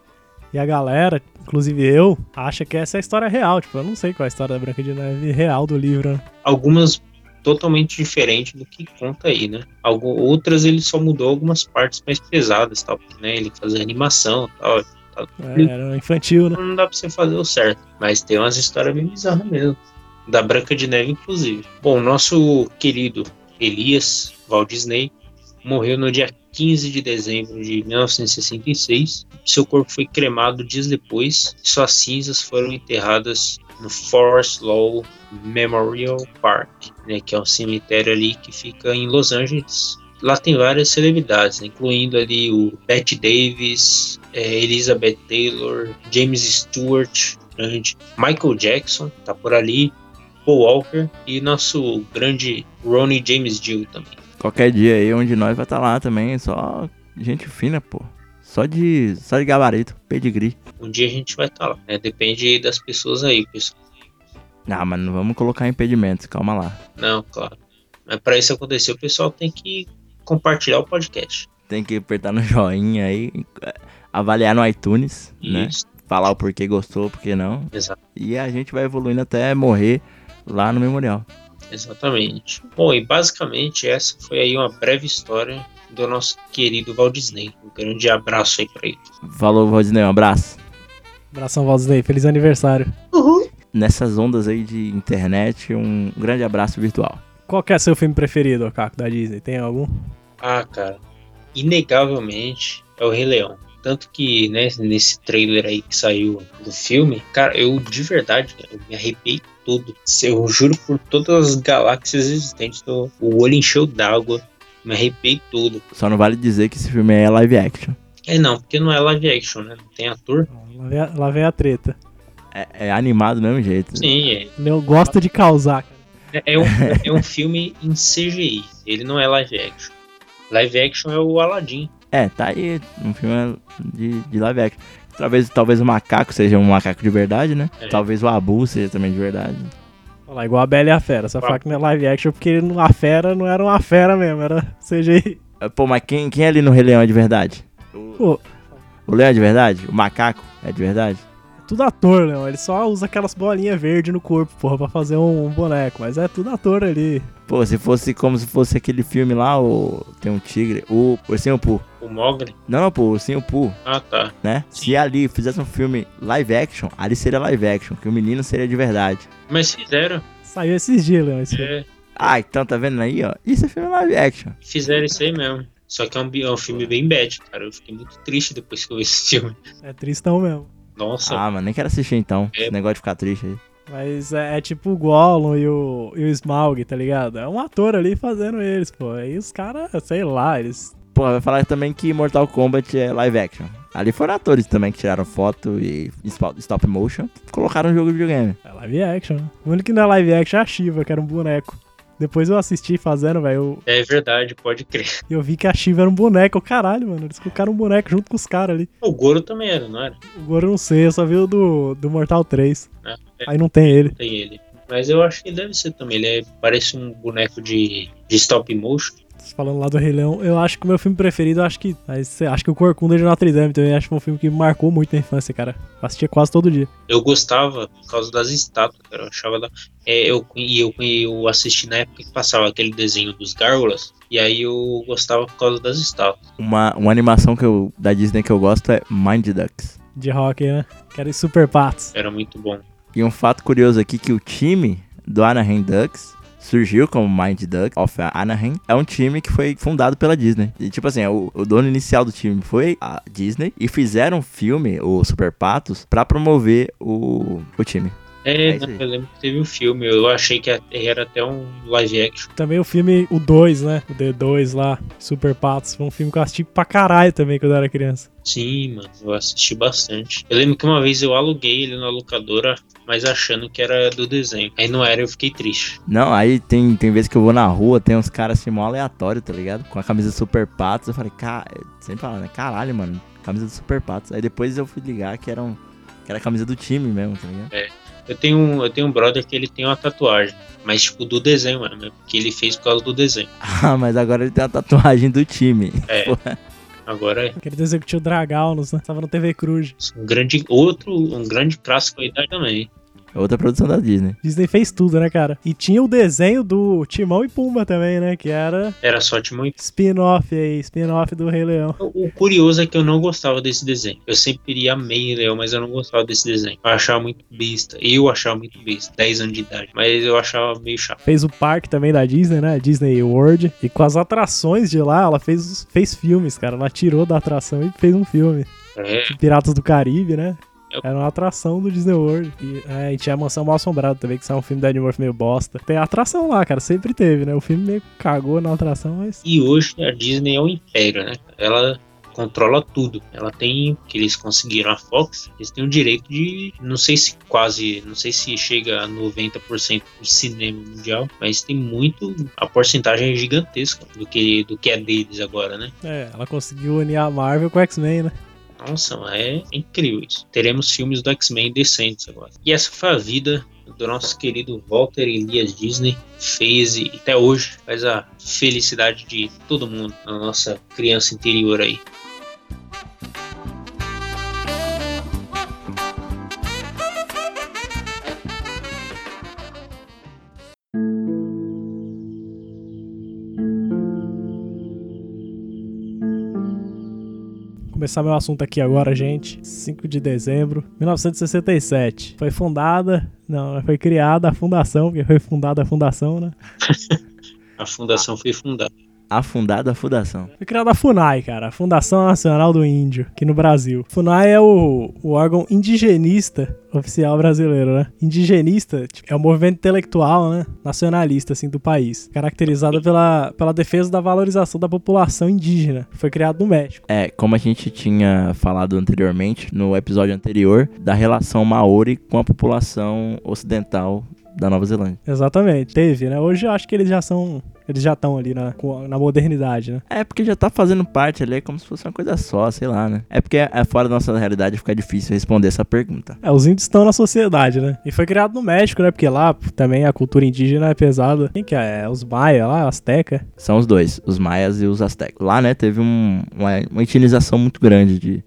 E a galera, inclusive eu, acha que essa é a história real. Tipo, eu não sei qual é a história da Branca de Neve real do livro, né? Algumas totalmente diferentes do que conta aí, né? Algu outras ele só mudou algumas partes mais pesadas, tal, né? Ele fazia animação, tal. É, era infantil, né? não dá pra você fazer o certo. Mas tem umas histórias bem bizarras mesmo. Da Branca de Neve, inclusive. Bom, nosso querido Elias Walt Disney morreu no dia 15 de dezembro de 1966. Seu corpo foi cremado dias depois. Suas cinzas foram enterradas no Forest Lawn Memorial Park, né, que é um cemitério ali que fica em Los Angeles. Lá tem várias celebridades, né, incluindo ali o Bette Davis, é, Elizabeth Taylor, James Stewart, grande, Michael Jackson tá por ali, Paul Walker e nosso grande Ronnie James Dio também. Qualquer dia aí, onde nós vai estar lá também, só gente fina, pô. Só de, só de gabarito, pedigree. Um dia a gente vai estar lá, né? Depende das pessoas aí, pessoal. Ah, mas não vamos colocar impedimentos, calma lá. Não, claro. Mas para isso acontecer, o pessoal tem que compartilhar o podcast. Tem que apertar no joinha aí, avaliar no iTunes, né? Isso, Falar o porquê gostou, porquê não. exa- E a gente vai evoluindo até morrer lá no memorial. Exatamente. Bom, e basicamente essa foi aí uma breve história do nosso querido Walt Disney. Um grande abraço aí pra ele. Falou, Rodinei, um abraço. Abração, Valdir. Feliz aniversário. Nessas ondas aí de internet, um grande abraço virtual. Qual que é seu filme preferido, Caco, da Disney? Tem algum? Ah, cara, inegavelmente é o Rei Leão. Tanto que, né, nesse trailer aí que saiu do filme, cara, eu de verdade, eu me arrepiei todo. Eu juro por todas as galáxias existentes, tô- o olho encheu d'água, me arrepiei todo. Só não vale dizer que esse filme é live action. É não, porque não é live action, né? Não tem ator. Lá vem a, lá vem a treta. É, é animado do mesmo jeito. Sim, é, O Leão gosta de causar, cara. é, um, é um filme em CGI. Ele não é live action. Live action é o Aladdin. É, tá aí, um filme de, de live action. Talvez, talvez o macaco seja um macaco de verdade, né? É. Talvez o Abu seja também de verdade. Olha lá, igual a Bela e a Fera. Só Uau. falar que não é live action porque ele não- a fera não era uma fera mesmo, era CGI. É, Pô, mas quem, quem ali no Rei Leão é de verdade? Pô, O leão é de verdade? O macaco é de verdade? É tudo ator, Leão. Ele só usa aquelas bolinhas verdes no corpo, porra, pra fazer um, um boneco. Mas é tudo ator ali. Pô, se fosse como se fosse aquele filme lá, o. Tem um tigre. O Ursinho Poo. O Mogli. Não, não, pô, o Ursinho Poo, Ah, tá. né? Se ali fizesse um filme live action, ali seria live action, que o menino seria de verdade. Mas fizeram. Saiu esses dias, Leão, esse filme. É, Ah, então tá vendo aí, ó? Isso é filme live action. fizeram isso aí mesmo. Só que é um, é um filme bem bad, cara. Eu fiquei muito triste depois que eu vi esse filme. É tristão mesmo. Nossa, Ah, mas nem quero assistir então. É. Esse negócio de ficar triste aí. Mas é, é tipo o Gollum e o, e o Smaug, tá ligado? É um ator ali fazendo eles, pô. Aí os caras, sei lá, eles. Pô, vai falar também que Mortal Kombat é live action. Ali foram atores também que tiraram foto e stop motion, colocaram um jogo de videogame. É live action? O único que não é live action é a Shiva, que era um boneco. Depois eu assisti fazendo, velho. eu- é verdade, pode crer. Eu vi que a Shiva era um boneco. Caralho, mano. Eles colocaram um boneco junto com os caras ali. O Goro também era, não era? Agora eu não sei, eu só vi o do, do Mortal 3. É, é, Aí não tem ele. tem ele. Mas eu acho que deve ser também. Ele é- parece um boneco de, de stop motion. Falando lá do Rei Leão, eu acho que o meu filme preferido, eu acho que. Acho que o Corcunda de Notre Dame também. Acho que foi um filme que me marcou muito na infância, cara. Eu assistia quase todo dia. Eu gostava por causa das estátuas, cara. Eu achava da. É, eu, e eu, eu assisti na época que passava aquele desenho dos gárgulas. E aí eu gostava por causa das estátuas. Uma, uma animação que eu, da Disney que eu gosto é Mind Ducks. De rock, né? Que era os Super Patos. Era muito bom. E um fato curioso aqui que o time do Anaheim Ducks surgiu como Mind Duck of Anaheim. É um time que foi fundado pela Disney. E tipo assim, o, o dono inicial do time foi a Disney e fizeram um filme, o Super Patos, pra promover o, o time. É, É não, eu lembro que teve um filme. Eu achei que era até um live action. Também o filme, o 2, né? O D2 lá, Super Patos. Foi um filme que eu assisti pra caralho também quando eu era criança. Sim, mano, eu assisti bastante. Eu lembro que uma vez eu aluguei ele na locadora, mas achando que era do desenho. Aí não era, eu fiquei triste. Não, aí tem, tem vezes que eu vou na rua, tem uns caras assim, mó aleatório, tá ligado? Com a camisa Super Patos. Eu falei, cara, sempre falando, né? Caralho, mano, camisa do Super Patos. Aí depois eu fui ligar que era, um, que era a camisa do time mesmo, tá ligado? Eu tenho, um, eu tenho um brother que ele tem uma tatuagem, mas tipo do desenho mesmo, né? porque ele fez por causa do desenho. Ah, mas agora ele tem a tatuagem do time. É. Agora é Aquele desenho que tinha o Dragaunos, né? Tava no TV Cruz. um grande outro, um grande clássico aí também. É outra produção da Disney. Disney fez tudo, né, cara? E tinha o desenho do Timão e Pumba também, né? Que era Era só Timão e spin-off aí, spin-off do Rei Leão. O o curioso é que eu não gostava desse desenho. Eu sempre iria amei Leão, mas eu não gostava desse desenho. Eu achava muito besta. Eu achava muito besta, 10 anos de idade. Mas eu achava meio chato. Fez o parque também da Disney, né? Disney World. E com as atrações de lá, ela fez, fez filmes, cara. Ela tirou da atração e fez um filme. É, Piratas do Caribe, né? Era uma atração do Disney World. E, é, e tinha a Mansão Mal Assombrada também, que saiu um filme da Ed Murphy meio bosta. Tem atração lá, cara. Sempre teve, né? O filme meio cagou na atração, mas... E hoje a Disney é o império, né? Ela controla tudo. Ela tem, que eles conseguiram a Fox, eles têm o direito de, não sei se quase, não sei se chega a 90% do cinema mundial, mas tem muito, a porcentagem é gigantesca do que, do que é deles agora, né? É, ela conseguiu unir a Marvel com o X-Men, né? Nossa, é incrível isso. Teremos filmes do X-Men decentes agora. E essa foi a vida do nosso querido Walter Elias Disney. Fez e até hoje faz a felicidade de todo mundo, a nossa criança interior aí. Começar meu assunto aqui agora, gente. 5 de dezembro de 1967. Foi fundada, não, foi criada a fundação, porque foi fundada a fundação, né? A fundação foi fundada. Afundada a fundação. Foi criada a FUNAI, cara, a Fundação Nacional do Índio, aqui no Brasil. FUNAI é o, o órgão indigenista oficial brasileiro, né? Indigenista tipo, é o movimento intelectual, né? Nacionalista, assim, do país. Caracterizado pela, pela defesa da valorização da população indígena. Foi criado no México. É, como a gente tinha falado anteriormente, no episódio anterior, da relação Maori com a população ocidental da Nova Zelândia. Exatamente, teve, né? Hoje eu acho que eles já são. Eles já estão ali na, na modernidade, né? É porque já tá fazendo parte ali, é como se fosse uma coisa só, sei lá, né? É porque é fora da nossa realidade fica difícil responder essa pergunta. É, os índios estão na sociedade, né? E foi criado no México, né? Porque lá também a cultura indígena é pesada. Quem que é? É Os maia lá, Azteca. São os dois, os maias e os astecas. Lá, né, teve um- uma, uma etnização muito grande de...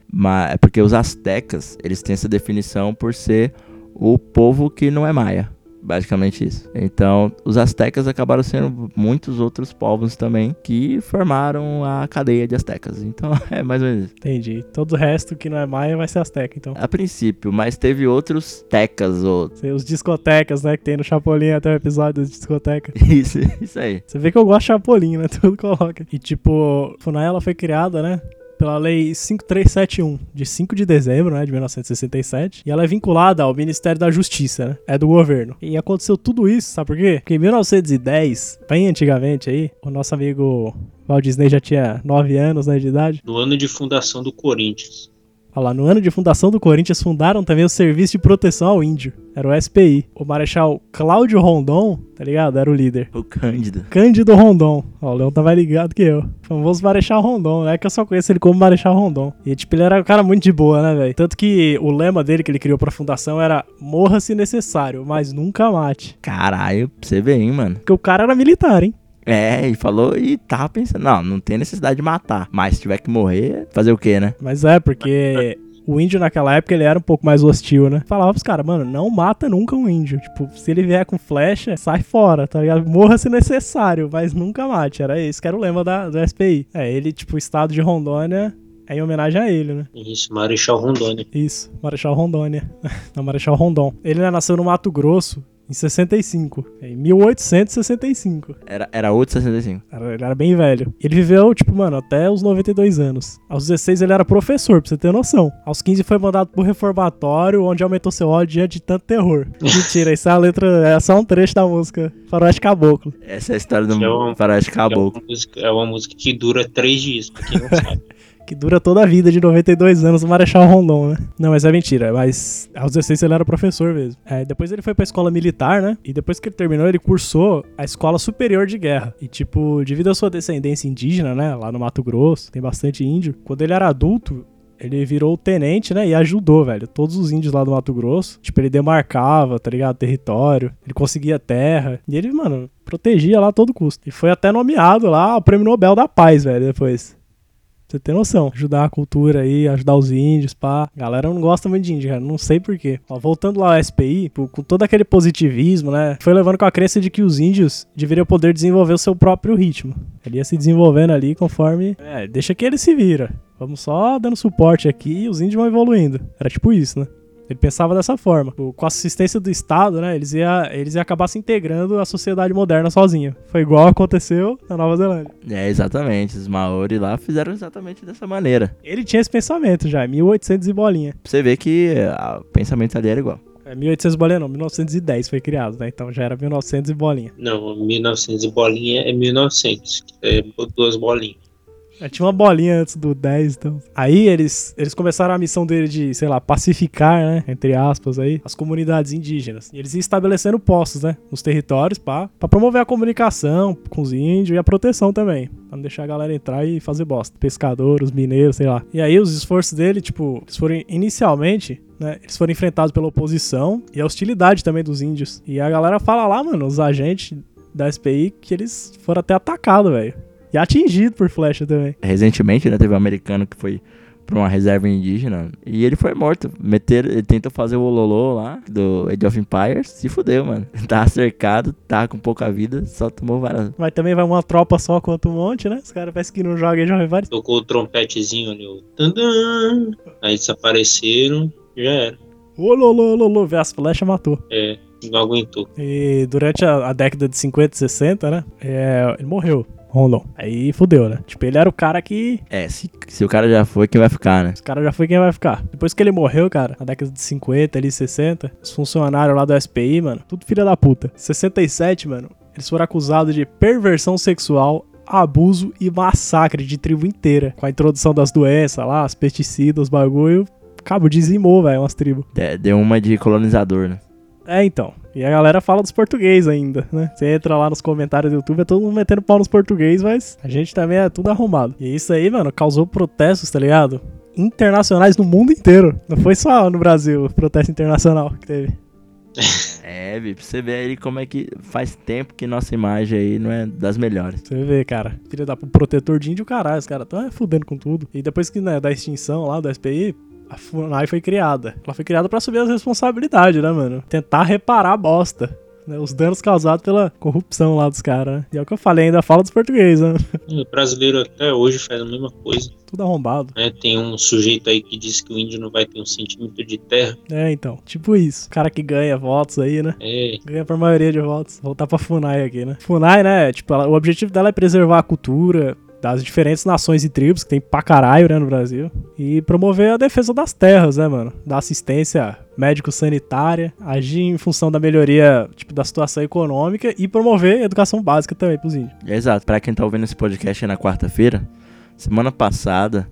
É porque os astecas, eles têm essa definição por ser o povo que não é maia. Basicamente isso. Então, os astecas acabaram sendo muitos outros povos também que formaram a cadeia de astecas. Então, é mais ou menos isso. Entendi. Todo o resto que não é maia vai ser Azteca, então. A princípio, mas teve outros tecas ou... Os discotecas, né? Que tem no Chapolin até o episódio das discotecas. Isso, isso aí. Você vê que eu gosto de Chapolin, né? Tudo coloca. E tipo, FUNAI ela foi criada, né? Pela Lei 5371, de 5 de dezembro, né, de 1967. E ela é vinculada ao Ministério da Justiça, né? É do governo. E aconteceu tudo isso, sabe por quê? Porque em 1910, bem antigamente aí, o nosso amigo Walt Disney já tinha 9 anos, né, de idade. No ano de fundação do Corinthians. Olha lá, no ano de fundação do Corinthians, fundaram também o Serviço de Proteção ao Índio. Era o SPI. O Marechal Cláudio Rondon, tá ligado? Era o líder. O Cândido. Cândido Rondon. Ó, o Leão tá mais ligado que eu. O famoso Marechal Rondon. É que eu só conheço ele como Marechal Rondon. E, tipo, ele era um cara muito de boa, né, velho? Tanto que o lema dele que ele criou pra fundação era Morra se necessário, mas nunca mate. Caralho, pra você ver, hein, mano. Porque o cara era militar, hein? É, e falou e tava pensando, não, não tem necessidade de matar. Mas se tiver que morrer, fazer o quê, né? Mas é, porque o índio naquela época ele era um pouco mais hostil, né? Falava pros caras, mano, não mata nunca um índio. Tipo, se ele vier com flecha, sai fora, tá ligado? Morra se necessário, mas nunca mate. Era esse que era o lema da, do SPI. É, ele, tipo, o estado de Rondônia é em homenagem a ele, né? Isso, Marechal Rondônia. Isso, Marechal Rondônia. Não, Marechal Rondon. Ele né, nasceu no Mato Grosso em 65. Em 1865. Era, era 8,65. Era- Ele era bem velho. Ele viveu, tipo, mano, até os 92 anos. Aos 16 ele era professor, pra você ter noção. Aos 15 foi mandado pro reformatório, onde aumentou seu ódio diante de tanto terror. Mentira, isso é a letra, é só um trecho da música Faroeste Caboclo. Essa é a história do é Faroeste É uma, Caboclo. música, é uma música que dura três dias, pra quem não sabe. Que dura toda a vida de 92 anos, o Marechal Rondon, né? Não, mas é mentira. Mas aos 16 ele era professor mesmo. É, depois ele foi pra escola militar, né? E depois que ele terminou, ele cursou a escola superior de guerra. E, tipo, devido à sua descendência indígena, né? Lá no Mato Grosso, tem bastante índio. Quando ele era adulto, ele virou tenente, né? E ajudou, velho. Todos os índios lá do Mato Grosso. Tipo, ele demarcava, tá ligado? Território. Ele conseguia terra. E ele, mano, protegia lá a todo custo. E foi até nomeado lá ao Prêmio Nobel da Paz, velho, depois. Você tem noção. Ajudar a cultura aí, ajudar os índios, pá. Galera não gosta muito de índio, cara. Não sei porquê. Ó, voltando lá ao SPI, com todo aquele positivismo, né? Foi levando com a crença de que os índios deveriam poder desenvolver o seu próprio ritmo. Ele ia se desenvolvendo ali conforme. É, deixa que ele se vira. Vamos só dando suporte aqui e os índios vão evoluindo. Era tipo isso, né? Ele pensava dessa forma. Com a assistência do Estado, né? Eles iam eles ia acabar se integrando à sociedade moderna sozinho. Foi igual aconteceu na Nova Zelândia. É, exatamente. Os Maori lá fizeram exatamente dessa maneira. Ele tinha esse pensamento já, 1800 e bolinha. Pra você ver que ah, o pensamento ali era igual. É 1800 bolinha não, 1910 foi criado, né? Então já era 1900 e bolinha. Não, 1900 e bolinha é 1900. É duas bolinhas. É, tinha uma bolinha antes do 10, então. Aí eles, eles começaram a missão dele de, sei lá, pacificar, né? Entre aspas aí, as comunidades indígenas. E eles iam estabelecendo postos, né? Nos territórios, pá, pra promover a comunicação com os índios e a proteção também. Pra não deixar a galera entrar e fazer bosta. Pescadores, mineiros, sei lá. E aí os esforços dele, tipo, eles foram inicialmente né, eles foram enfrentados pela oposição e a hostilidade também dos índios. E a galera fala lá, mano, os agentes da SPI, que eles foram até atacados, velho. E atingido por flecha também. Recentemente, né, teve um americano que foi pra uma reserva indígena e ele foi morto. Meter, ele tentou fazer o Ololô lá, do Age of Empires, se fudeu, mano. Tá cercado, tá com pouca vida, só tomou várias. Mas também vai uma tropa só contra um monte, né? Os caras parecem que não jogam e jogam vários. Tocou o trompetezinho ali, o tandã, aí desapareceram, já era. Ololô, ololô, vê as flechas, matou. É, não aguentou. E durante a, a década de 50 e 60, né? É, ele morreu. Rondon. Aí fudeu, né? Tipo, ele era o cara que. É, se, se o cara já foi, quem vai ficar, né? Esse cara já foi quem vai ficar. Depois que ele morreu, cara, na década de 50, ali 60, os funcionários lá do SPI, mano, tudo filha da puta. 67, mano, eles foram acusados de perversão sexual abuso e massacre de tribo inteira. Com a introdução das doenças lá, os pesticidas, os bagulho. Cabo, dizimou, velho, umas tribos. De- Deu uma de colonizador, né? É, então. E a galera fala dos português ainda, né? Você entra lá nos comentários do YouTube, é todo mundo metendo pau nos português, mas a gente também é tudo arrumado. E isso aí, mano, causou protestos, tá ligado? Internacionais no mundo inteiro. Não foi só no Brasil o protesto internacional que teve. É, Vi, pra você ver aí como é que faz tempo que nossa imagem aí não é das melhores. Você vê, cara. Filha da protetor de índio, caralho. Os caras tão é, fudendo com tudo. E depois que, né, da extinção lá do SPI, a FUNAI foi criada. Ela foi criada pra assumir as responsabilidades, né, mano? Tentar reparar a bosta. Né, os danos causados pela corrupção lá dos caras, né? E é o que eu falei, ainda fala dos portugueses, né? O brasileiro até hoje faz a mesma coisa. Tudo arrombado. né? Tem um sujeito aí que diz que o índio não vai ter um centímetro de terra. É, então. Tipo isso. O cara que ganha votos aí, né? É, Ganha por maioria de votos. Voltar pra FUNAI aqui, né? FUNAI, né? Tipo, ela- o objetivo dela é preservar a cultura das diferentes nações e tribos que tem pra caralho, né, no Brasil. E promover a defesa das terras, né, mano? Da assistência médico-sanitária, agir em função da melhoria, tipo, da situação econômica e promover educação básica também pros índios. Exato, pra quem tá ouvindo esse podcast aí na quarta-feira, semana passada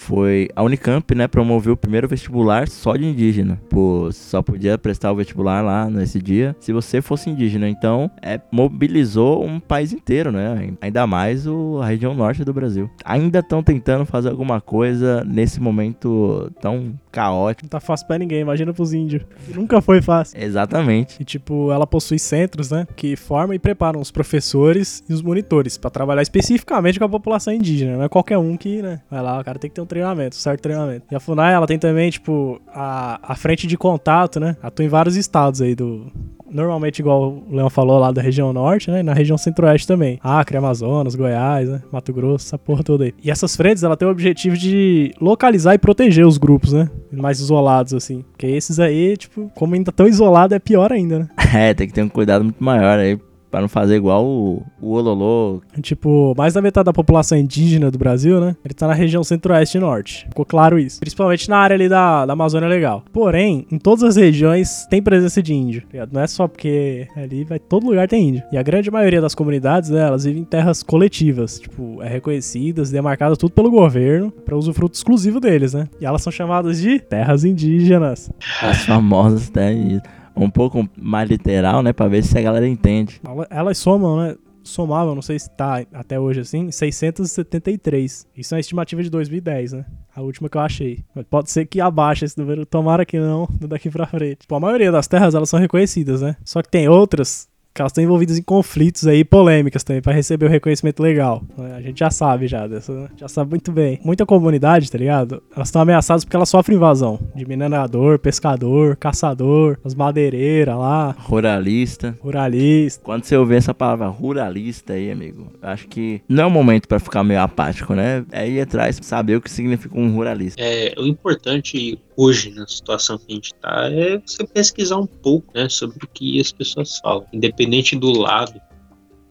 foi a Unicamp, né, promoveu o primeiro vestibular só de indígena. Pô, só podia prestar o vestibular lá nesse dia se você fosse indígena. Então, é, mobilizou um país inteiro, né? Ainda mais o, a região norte do Brasil. Ainda estão tentando fazer alguma coisa nesse momento tão caótico. Não tá fácil pra ninguém, imagina pros índios. Nunca foi fácil. Exatamente. E, tipo, ela possui centros, né? Que formam e preparam os professores e os monitores pra trabalhar especificamente com a população indígena. Não é qualquer um que, né? Vai lá, o cara tem que ter um treinamento, um certo treinamento. E a FUNAI, ela tem também, tipo, a, a frente de contato, né? Atua em vários estados aí do. Normalmente, igual o Leão falou lá da região norte, né? Na região centro-oeste também. Acre, Amazonas, Goiás, né? Mato Grosso, essa porra toda aí. E essas frentes, ela tem o objetivo de localizar e proteger os grupos, né? Mais isolados, assim. Porque esses aí, tipo, como ainda tão isolado, é pior ainda, né? É, tem que ter um cuidado muito maior aí pra não fazer igual o, o Ololô. Tipo, mais da metade da população indígena do Brasil, né? Ele tá na região centro-oeste e norte. Ficou claro isso. Principalmente na área ali da, da Amazônia Legal. Porém, em todas as regiões tem presença de índio. tá? Não é só porque ali vai todo lugar tem índio. E a grande maioria das comunidades, né, elas vivem em terras coletivas. Tipo, é reconhecidas, demarcadas tudo pelo governo para usufruto exclusivo deles, né? E elas são chamadas de terras indígenas. As famosas, né? e Um pouco mais literal, né? Pra ver se a galera entende. Ela- Elas somam, né? Somavam, não sei se tá até hoje assim, 673. Isso é uma estimativa de 2010, né? A última que eu achei. Pode ser que abaixe esse número, tomara que não, daqui pra frente. Tipo, a maioria das terras, elas são reconhecidas, né? Só que tem outras que elas estão envolvidas em conflitos aí, polêmicas também, pra receber o reconhecimento legal. né? A gente já sabe já dessa, né? já sabe muito bem. Muita comunidade, tá ligado? Elas estão ameaçadas porque elas sofrem invasão de minerador, pescador, caçador, as madeireiras lá, Ruralista. ruralista. Quando você ouvir essa palavra ruralista aí, amigo, acho que não é o momento pra ficar meio apático, né? É ir atrás, saber o que significa um ruralista. É, o importante hoje, na situação que a gente tá, é você pesquisar um pouco, né, sobre o que as pessoas falam. Independente do lado,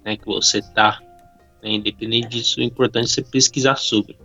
né, que você tá, né, independente disso, o importante é você pesquisar sobre.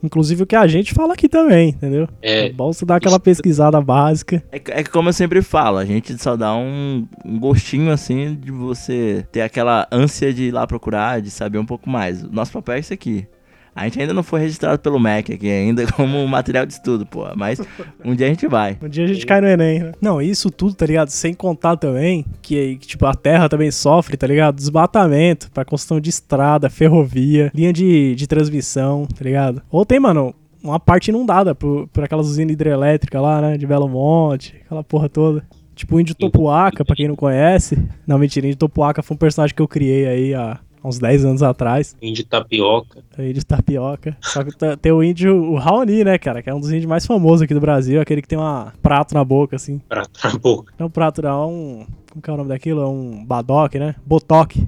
Inclusive o que a gente fala aqui também, entendeu? É, É, bom você dar aquela pesquisada básica. É, é que como eu sempre falo, a gente só dá um, um gostinho assim de você ter aquela ânsia de ir lá procurar, de saber um pouco mais. O nosso papel é isso aqui. A gente ainda não foi registrado pelo MEC aqui ainda como material de estudo, pô. Mas um dia a gente vai. Um dia a gente cai no Enem, né? Não, isso tudo, tá ligado? Sem contar também que, tipo, a terra também sofre, tá ligado? Desmatamento pra construção de estrada, ferrovia, linha de, de transmissão, tá ligado? Ou tem, mano, uma parte inundada por, por aquelas usinas hidrelétricas lá, né? De Belo Monte, aquela porra toda. Tipo o Índio Topuaca, pra quem não conhece. Não, mentira, Índio Topuaca foi um personagem que eu criei aí há uns 10 anos atrás. índio tapioca, O índio tapioca. Só que tá- tem o índio, o Raoni, né, cara? Que é um dos índios mais famosos aqui do Brasil. Aquele que tem um prato na boca, assim. prato na boca. É um prato, não. É um... Como que é o nome daquilo? É um badoque, né? Botoque.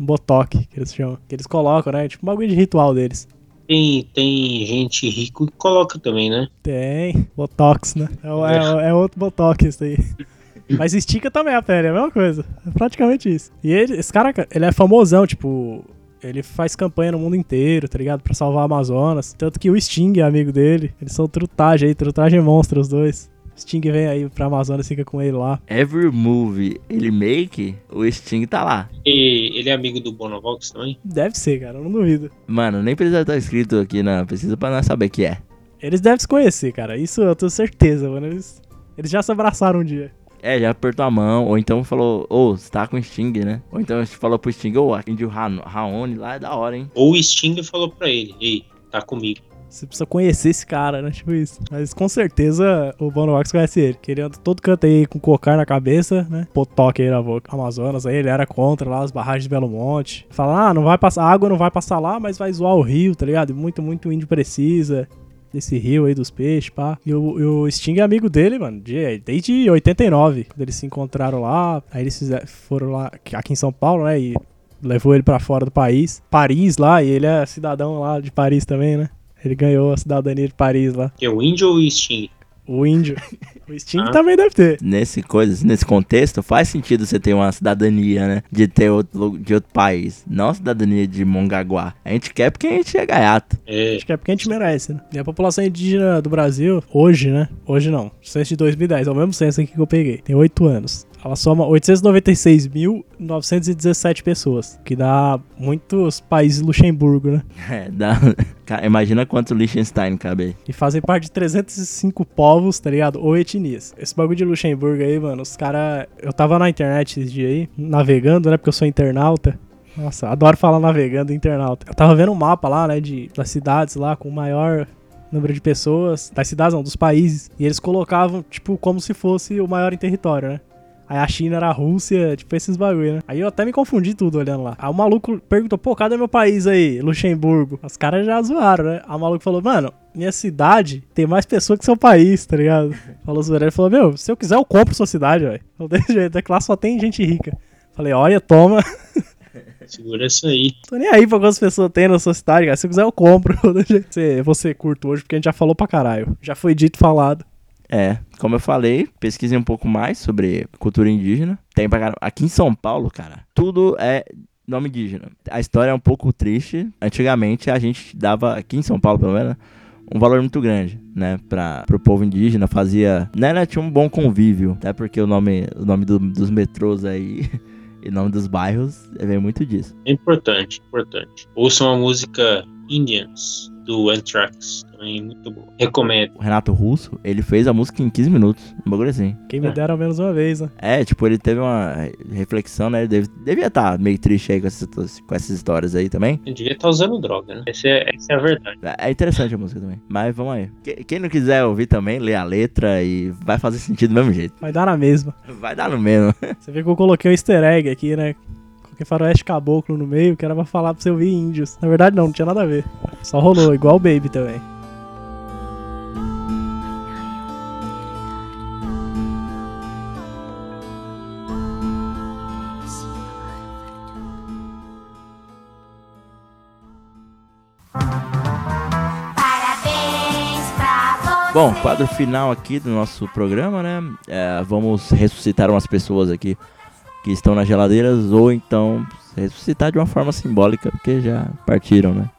Um botoque, que eles chamam. Que eles colocam, né? Tipo um bagulho de ritual deles. Tem, tem gente rico que coloca também, né? Tem. Botox, né? É, é, o- é outro botox isso aí. Mas estica também a pele, é a mesma coisa. É praticamente isso. E ele, esse cara, ele é famosão, tipo... Ele faz campanha no mundo inteiro, tá ligado? Pra salvar a Amazonas. Tanto que o Sting é amigo dele. Eles são trutagem aí, trutagem monstro, os dois. Sting vem aí pra Amazonas, fica com ele lá. Every movie ele make, o Sting tá lá. E ele é amigo do Bonovox também? Deve ser, cara, eu não duvido. Mano, nem precisa estar escrito aqui na pesquisa pra nós saber que é. Eles devem se conhecer, cara. Isso eu tenho certeza, mano. Eles, eles já se abraçaram um dia. É, já apertou a mão, ou então falou, ô, você tá com o Sting, né? Ou então falou pro Sting, ô, aquele de Ra- Raoni lá é da hora, hein? Ou o Sting falou pra ele, ei, tá comigo. Você precisa conhecer esse cara, né? Tipo isso. Mas com certeza o Bono Wax conhece ele. Que ele anda todo canto aí com cocar na cabeça, né? Potoque aí na boca. Amazonas aí, ele era contra lá as barragens de Belo Monte. Fala, ah, não vai passar, a água não vai passar lá, mas vai zoar o rio, tá ligado? Muito, muito índio precisa desse rio aí dos peixes, pá. E o, o Sting é amigo dele, mano, de- desde 89, quando eles se encontraram lá. Aí eles fizeram, foram lá, aqui em São Paulo, né? E levou ele pra fora do país. Paris lá, e ele é cidadão lá de Paris também, né? Ele ganhou a cidadania de Paris lá. Que é o índio ou o Sting? O índio. O Sting Ah. também deve ter. Nesse coisa, nesse contexto, faz sentido você ter uma cidadania, né? De ter outro, de outro país. Não a cidadania de Mongaguá. A gente quer porque a gente é gaiato. É, Acho que é porque a gente merece, né? E a população indígena do Brasil, hoje, né? Hoje não. Censo de 2010, é o mesmo censo aqui que eu peguei. Tem 8 anos. Ela soma 896.917 pessoas. Que dá muitos países Luxemburgo, né? É, dá... Cara, imagina quanto Liechtenstein cabe aí. E fazem parte de 305 povos, tá ligado? Ou etnias. Esse bagulho de Luxemburgo aí, mano, os caras. Eu tava na internet esses dias aí, navegando, né? Porque eu sou internauta. Nossa, adoro falar navegando internauta. Eu tava vendo um mapa lá, né? De, das cidades lá com o maior número de pessoas. Das cidades, não, dos países. E eles colocavam, tipo, como se fosse o maior em território, né? Aí a China era a Rússia, tipo esses bagulho, né? Aí eu até me confundi tudo olhando lá. Aí o maluco perguntou, pô, cadê meu país aí? Luxemburgo. Os caras já zoaram, né? Aí o maluco falou, mano, minha cidade tem mais pessoas que seu país, tá ligado? Falou zoeira. Ele falou, meu, se eu quiser eu compro sua cidade, velho. Falou, desse jeito, é que lá só tem gente rica. Falei, olha, toma. segura isso aí. Tô nem aí pra quantas pessoas tem na sua cidade, cara. Se eu quiser eu compro. Você, você curto hoje porque a gente já falou pra caralho. Já foi dito e falado. É, como eu falei, pesquisei um pouco mais sobre cultura indígena. Tem pra caramba. Aqui em São Paulo, cara, tudo é nome indígena. A história é um pouco triste. Antigamente a gente dava, aqui em São Paulo pelo menos, um valor muito grande, né, para pro povo indígena, fazia, né, né, tinha um bom convívio, até porque o nome, o nome do- dos metrôs aí e o nome dos bairros vem muito disso. É importante, importante. Ouçam a música Indians, do Anthrax. Também muito bom. Recomendo. O Renato Russo, ele fez a música em 15 minutos. Um bagulho assim. Quem me É. dera ao menos uma vez, né? É, tipo, ele teve uma reflexão, né? Ele deve- devia estar meio triste aí com essas, com essas histórias aí também. Eu devia estar usando droga, né? Essa é, essa é a verdade. É é interessante a música também. Mas vamos aí. Que- Quem não quiser ouvir também, lê a letra e vai fazer sentido do mesmo jeito. Vai dar na mesma. Vai dar no mesmo. Você vê que eu coloquei um easter egg aqui, né? Coloquei faroeste caboclo no meio, que era pra falar pra você ouvir índios. Na verdade, não, não tinha nada a ver. Só rolou, igual o Baby também. Bom, quadro final aqui do nosso programa, né? É, vamos ressuscitar umas pessoas aqui que estão nas geladeiras ou então ressuscitar de uma forma simbólica, porque já partiram, né?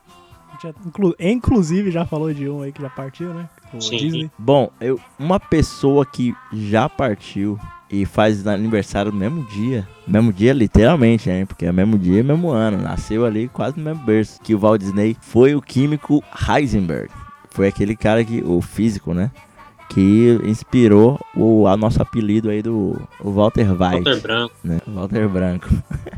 Já- inclu- inclusive, já falou de um aí que já partiu, né? O Sim. Disney. Bom, eu, uma pessoa que já partiu e faz aniversário no mesmo dia, mesmo dia literalmente, né? Porque é mesmo dia, mesmo ano, nasceu ali quase no mesmo berço que o Walt Disney, foi o químico Heisenberg. Foi aquele cara que, o físico, né? Que inspirou o a nosso apelido aí do o Walter White, Walter Branco. né? Walter Branco.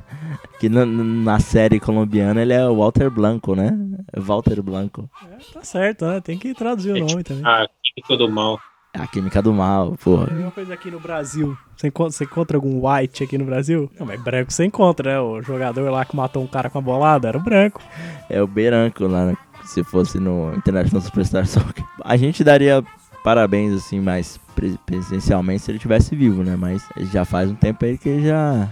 que na, na série colombiana ele é o Walter Blanco, né? Walter Blanco. É, tá certo, né? Tem que traduzir o É nome tipo também. A química do mal. A química do mal, porra. É uma coisa aqui no Brasil. Você encontra, você encontra algum white aqui no Brasil? Não, mas branco você encontra, né? O jogador lá que matou um cara com a bolada era o branco. É o Beranco lá, né? se fosse no International Superstar Soccer. A gente daria parabéns, assim, mais pre- presencialmente se ele tivesse vivo, né? Mas já faz um tempo aí que já...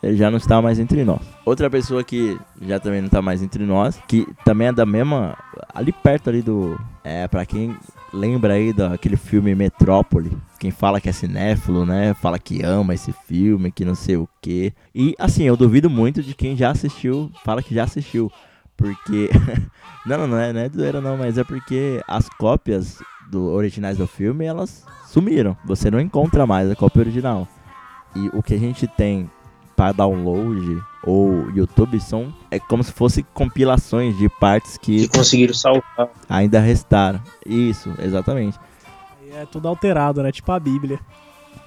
Ele já não está mais entre nós. Outra pessoa que já também não está mais entre nós, que também é da mesma... Ali perto ali do... É, pra quem lembra aí daquele filme Metrópole. Quem fala que é cinéfilo, né? Fala que ama esse filme, que não sei o quê. E, assim, eu duvido muito de quem já assistiu, fala que já assistiu. Porque... não, não é, não é doeira não, mas é porque as cópias do originais do filme, elas sumiram. Você não encontra mais a cópia original. E o que a gente tem para download ou YouTube são é como se fosse compilações de partes Que que conseguiram salvar. ainda restaram. Isso, exatamente. E é tudo alterado, né? Tipo a Bíblia.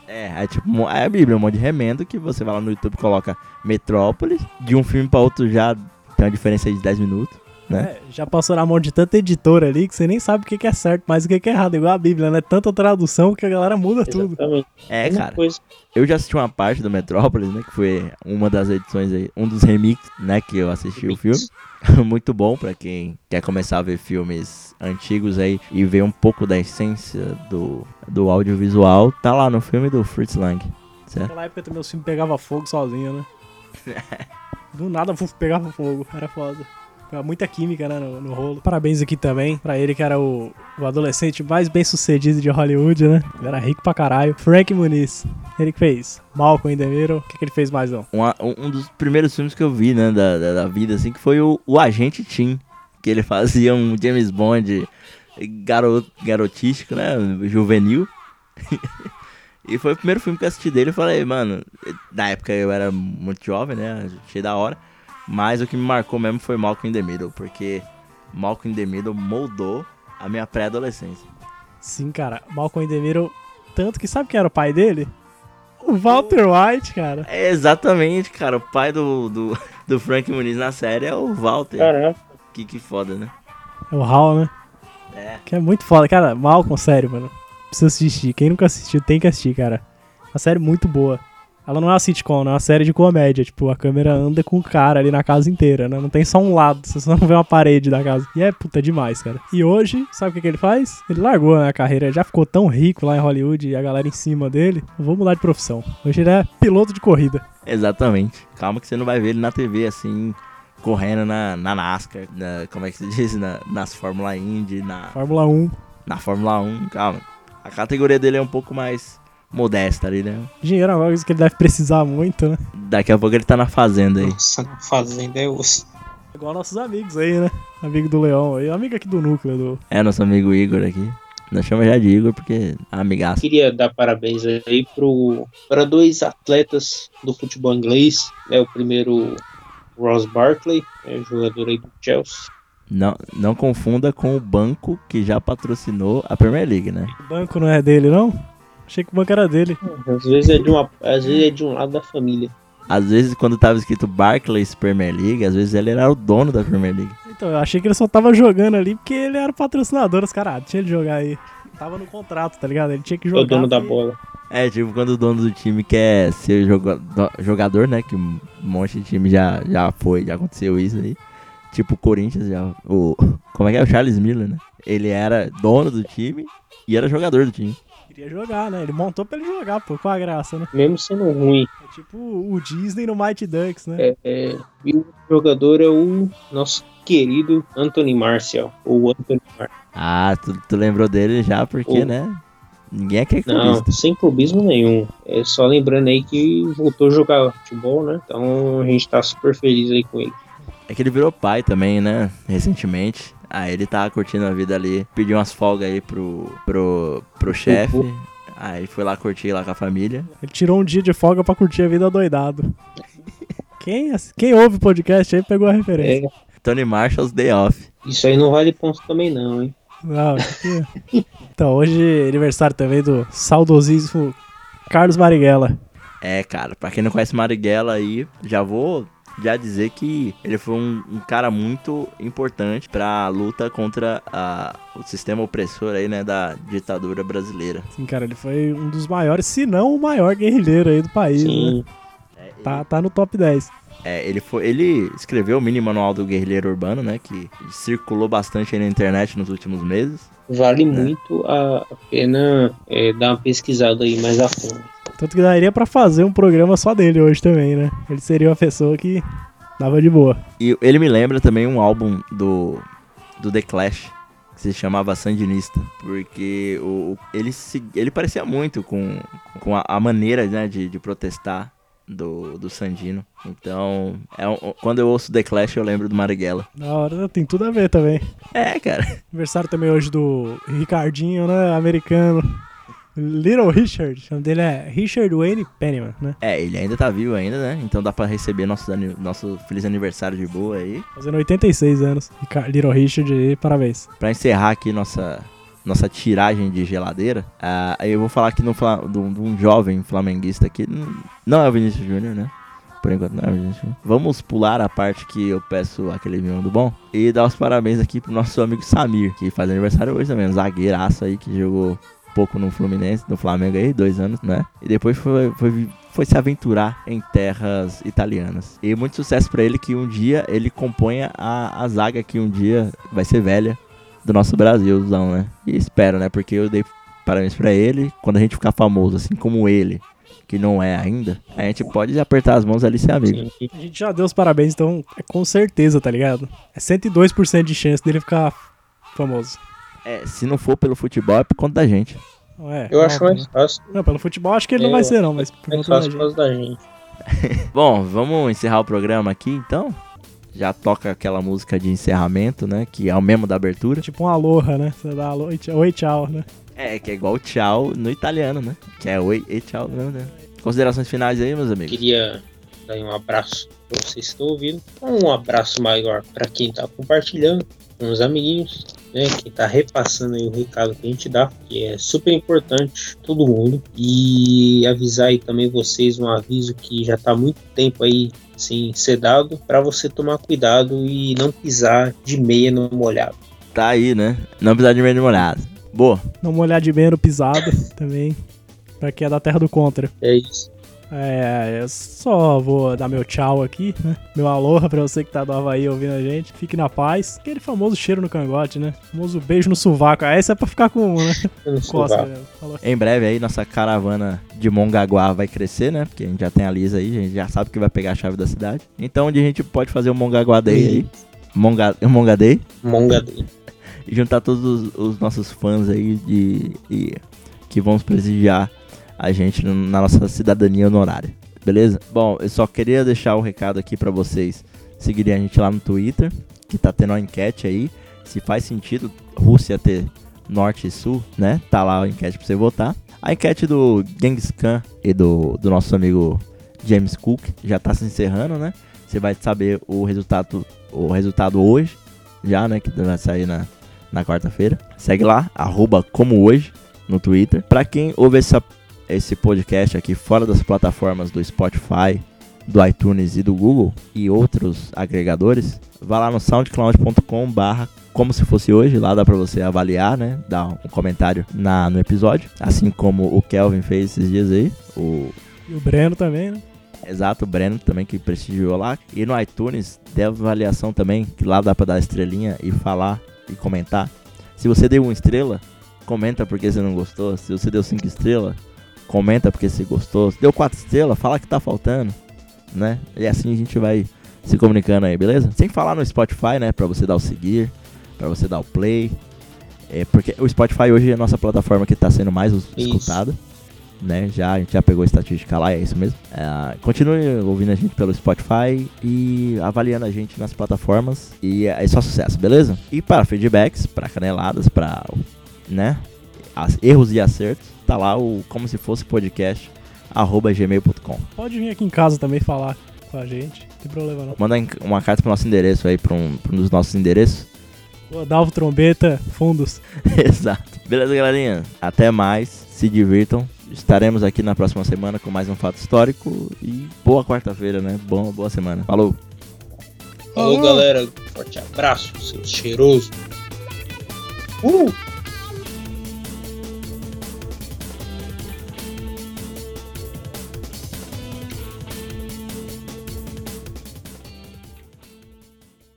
É, é tipo, é a Bíblia, um monte de remendo que você vai lá no YouTube e coloca Metrópolis, de um filme para outro já tem uma diferença de 10 minutos, né? É, já passou na mão de tanta editora ali que você nem sabe o que que é certo, mas o que que é errado. Igual a Bíblia, né? Tanta tradução que a galera muda tudo. Exatamente. É, Mesma cara. Eu já assisti uma parte do Metrópolis, né? Que foi uma das edições aí, um dos remixes, né? Que eu assisti o filme. Muito bom pra quem quer começar a ver filmes antigos aí e ver um pouco da essência do, do audiovisual. Tá lá no filme do Fritz Lang, certo? Naquela época também o filme pegava fogo sozinho, né? Do nada pegava fogo, era foda. Muita química, né, no, no rolo. Parabéns aqui também pra ele que era o, o adolescente mais bem sucedido de Hollywood, né? Ele era rico pra caralho. Frank Muniz. Ele que fez Malcolm in the Middle. O que, que ele fez mais, não? Um, um dos primeiros filmes que eu vi, né? Da, da, da vida, assim, que foi o, o Agente Tim. Que ele fazia um James Bond garot, garotístico, né? Juvenil. E foi o primeiro filme que eu assisti dele. Eu falei, mano, na época eu era muito jovem, né? Achei da hora. Mas o que me marcou mesmo foi Malcolm in the Middle, porque Malcolm in the Middle moldou a minha pré-adolescência. Sim, cara. Malcolm in the Middle. Tanto que sabe quem era o pai dele? O Walter White, cara. É exatamente, cara. O pai do, do, do Frank Muniz na série é o Walter. Caraca. Que, que foda, né? É o Hal, né? É. Que é muito foda. Cara, Malcolm, sério, mano. Precisa assistir. Quem nunca assistiu, tem que assistir, cara. Uma série muito boa. Ela não é uma sitcom, não é uma série de comédia. Tipo, a câmera anda com o cara ali na casa inteira, né? Não tem só um lado, você só não vê uma parede da casa. E é puta demais, cara. E hoje, sabe o que, que ele faz? Ele largou né, a carreira, ele já ficou tão rico lá em Hollywood e a galera em cima dele. Vou mudar de profissão. Hoje ele é piloto de corrida. Exatamente. Calma que você não vai ver ele na TV assim, correndo na, na NASCAR, na- como é que se diz? Na, nas Fórmula Indy, na, Fórmula 1. na Fórmula 1. Calma. A categoria dele é um pouco mais modesta ali, né? Dinheiro é uma coisa que ele deve precisar muito, né? Daqui a pouco ele tá na fazenda aí. Nossa, na fazenda é osso. Igual nossos amigos aí, né? Amigo do Leão aí, amigo aqui do núcleo do. É nosso amigo Igor aqui. Nós chamamos já de Igor porque é amigaço. Queria dar parabéns aí pro, para dois atletas do futebol inglês. É o primeiro, Ross Barkley, é jogador aí do Chelsea. Não, não confunda com o banco que já patrocinou a Premier League, né? O banco não é dele, não? Achei que o banco era dele. Às vezes é de, uma, às vezes é de um lado da família. Às vezes, quando tava escrito Barclays Premier League, às vezes ele era o dono da Premier League. Então, eu achei que ele só tava jogando ali porque ele era o patrocinador. Os caras, ah, tinha de jogar aí. Tava no contrato, tá ligado? Ele tinha que É jogar. o dono da bola. É, tipo, quando o dono do time quer ser joga- jogador, né? Que um monte de time já, já foi, já aconteceu isso aí. Tipo, o Corinthians já. O, como é que é? O Charles Miller, né? Ele era dono do time e era jogador do time. Queria jogar, né? Ele montou pra ele jogar, pô. Qual a graça, né? Mesmo sendo ruim. É tipo o Disney no Mighty Ducks, né? É, é, e o jogador é o nosso querido Anthony Martial. Ou Anthony Martial. Ah, tu, tu lembrou dele já porque, O- né? Ninguém é que Não, sem clubismo nenhum. É só lembrando aí que voltou a jogar futebol, né? Então a gente tá super feliz aí com ele. É que ele virou pai também, né? Recentemente. Aí ele tava curtindo a vida ali. Pediu umas folgas aí pro, pro, pro chefe. Aí foi lá curtir lá com a família. Ele tirou um dia de folga pra curtir a vida doidado. Quem, quem ouve o podcast aí pegou a referência. É, Tony Marshall's Day Off. isso aí não vale ponto também não, hein? Não, isso aqui- então, hoje é aniversário também do saudosíssimo Carlos Marighella. É, cara, pra quem não conhece Marighella aí, já vou já dizer que ele foi um, um cara muito importante pra luta contra a- o sistema opressor aí, né, da ditadura brasileira. Sim, cara, ele foi um dos maiores, se não o maior guerrilheiro aí do país, né? Sim. Tá, tá no top 10. É, ele foi, ele escreveu o mini manual do guerrilheiro urbano, né, que circulou bastante aí na internet nos últimos meses. Vale muito a a pena é, dar uma pesquisada aí mais a fundo. Tanto que daria pra fazer um programa só dele hoje também, né? Ele seria uma pessoa que dava de boa. E ele me lembra também um álbum do, do The Clash, que se chamava Sandinista, porque o, ele, se, ele parecia muito com, com a, a maneira né, de, de protestar do, do Sandino. Então, é um- quando eu ouço The Clash, eu lembro do Marighella. Da hora, tem tudo a ver também. É, cara. Aniversário também hoje do Ricardinho, né? Americano. Little Richard. O nome dele é Richard Wayne Pennyman, né? É, ele ainda tá vivo ainda, né? Então dá pra receber nosso, nosso feliz aniversário de boa aí. Fazendo 86 anos. Little Richard, e parabéns. Pra encerrar aqui nossa, nossa tiragem de geladeira, aí eu vou falar aqui de um jovem flamenguista aqui. Não- é o Vinícius Júnior, né? Por enquanto não é o Vinícius Júnior. Vamos pular a parte que eu peço aquele vinho do bom e dar os parabéns aqui pro nosso amigo Samir, que faz aniversário hoje também. Um zagueiraço aí que jogou pouco no Fluminense, no Flamengo aí, dois anos, né? E depois foi, foi, foi se aventurar em terras italianas. E muito sucesso pra ele que um dia ele componha a, a zaga que um dia vai ser velha do nosso Brasilzão, né? E espero, né? Porque eu dei parabéns pra ele. Quando a gente ficar famoso, assim como ele, que não é ainda, a gente pode apertar as mãos ali e ser amigo. A gente já deu os parabéns, então é com certeza, tá ligado? É 102% de chance dele ficar famoso. É, se não for pelo futebol, é por conta da gente. Não é? Eu acho mais fácil, Não, pelo futebol acho que ele não É, vai ser, não, mas por mais conta da fácil por causa da gente. Bom, vamos encerrar o programa aqui, então. Já toca aquela música de encerramento, né? Que é o mesmo da abertura. Tipo um aloha, né? Você dá alo... oi, tchau, oi, tchau, né? É, que é igual tchau no italiano, né? Que é oi e tchau, né? Considerações finais aí, meus amigos. Queria dar um abraço para vocês que estão ouvindo. Um abraço maior para quem está compartilhando com os amiguinhos, né? Quem está repassando aí o recado que a gente dá, que é super importante, todo mundo. E avisar aí também vocês um aviso que já está há muito tempo aí assim, ser dado para você tomar cuidado e não pisar de meia no molhado. Tá aí, né? Não precisar de meio de molhado. Boa. Dá uma olhadinha bem no pisado também. Pra quem é da terra do contra. É isso. É, eu só vou dar meu tchau aqui, né? Meu aloha pra você que tá do Havaí ouvindo a gente. Fique na paz. Aquele famoso cheiro no cangote, né? famoso beijo no sovaco. Ah, Esse é pra ficar com, né? Costa, sovaco. né? Falou. Em breve aí nossa caravana de Mongaguá vai crescer, né? Porque a gente já tem a Lisa aí, a gente já sabe que vai pegar a chave da cidade. Então onde a gente pode fazer o Mongaguá Day aí. Monga, o Monga Day. Monga dele. E juntar todos os, os nossos fãs aí de, e- que vão prestigiar a gente na nossa cidadania honorária. Beleza? Bom, eu só queria deixar o recado aqui pra vocês seguirem a gente lá no Twitter, que tá tendo uma enquete aí. Se faz sentido Rússia ter norte e sul, né? Tá lá a enquete pra você votar. A enquete do Genghis Khan e do, do nosso amigo James Cook já tá se encerrando, né? Você vai saber o resultado, o resultado hoje. já, né? Que vai sair na, na quarta-feira. Segue lá, arroba como hoje, no Twitter. Pra quem ouve essa, esse podcast aqui fora das plataformas do Spotify, do iTunes e do Google e outros agregadores, vá lá no soundcloud.com barra como se fosse hoje, lá dá pra você avaliar, né, dar um comentário na, no episódio, assim como o Kelvin fez esses dias aí, o E o Breno também, né? Exato, o Breno também que prestigiou lá. E no iTunes, dê avaliação também, que lá dá pra dar estrelinha e falar e comentar. Se você deu uma estrela, comenta porque você não gostou. Se você deu cinco estrelas, comenta porque você gostou. Se deu quatro estrelas, fala que tá faltando, né? E assim a gente vai se comunicando aí, beleza? Sem falar no Spotify, né, pra você dar o seguir, pra você dar o play. É, porque o Spotify hoje é a nossa plataforma que tá sendo mais Isso. escutada né? Já, a gente já pegou a estatística lá, é isso mesmo. É, continue ouvindo a gente pelo Spotify e avaliando a gente nas plataformas. E é só sucesso, beleza? E para feedbacks, para caneladas, para né? erros e acertos, tá lá o como se fosse podcast arroba gmail.com. Pode vir aqui em casa também falar com a gente, não tem problema não. Manda uma carta pro nosso endereço aí, para um, pra um dos nossos endereços. O Adalvo Trombeta, fundos. Exato. Beleza, galerinha? Até mais. Se divirtam. Estaremos aqui na próxima semana com mais um fato histórico. E boa quarta-feira, né? Bom, boa semana. Falou! Falou, galera. Forte abraço, seu cheiroso. Uh!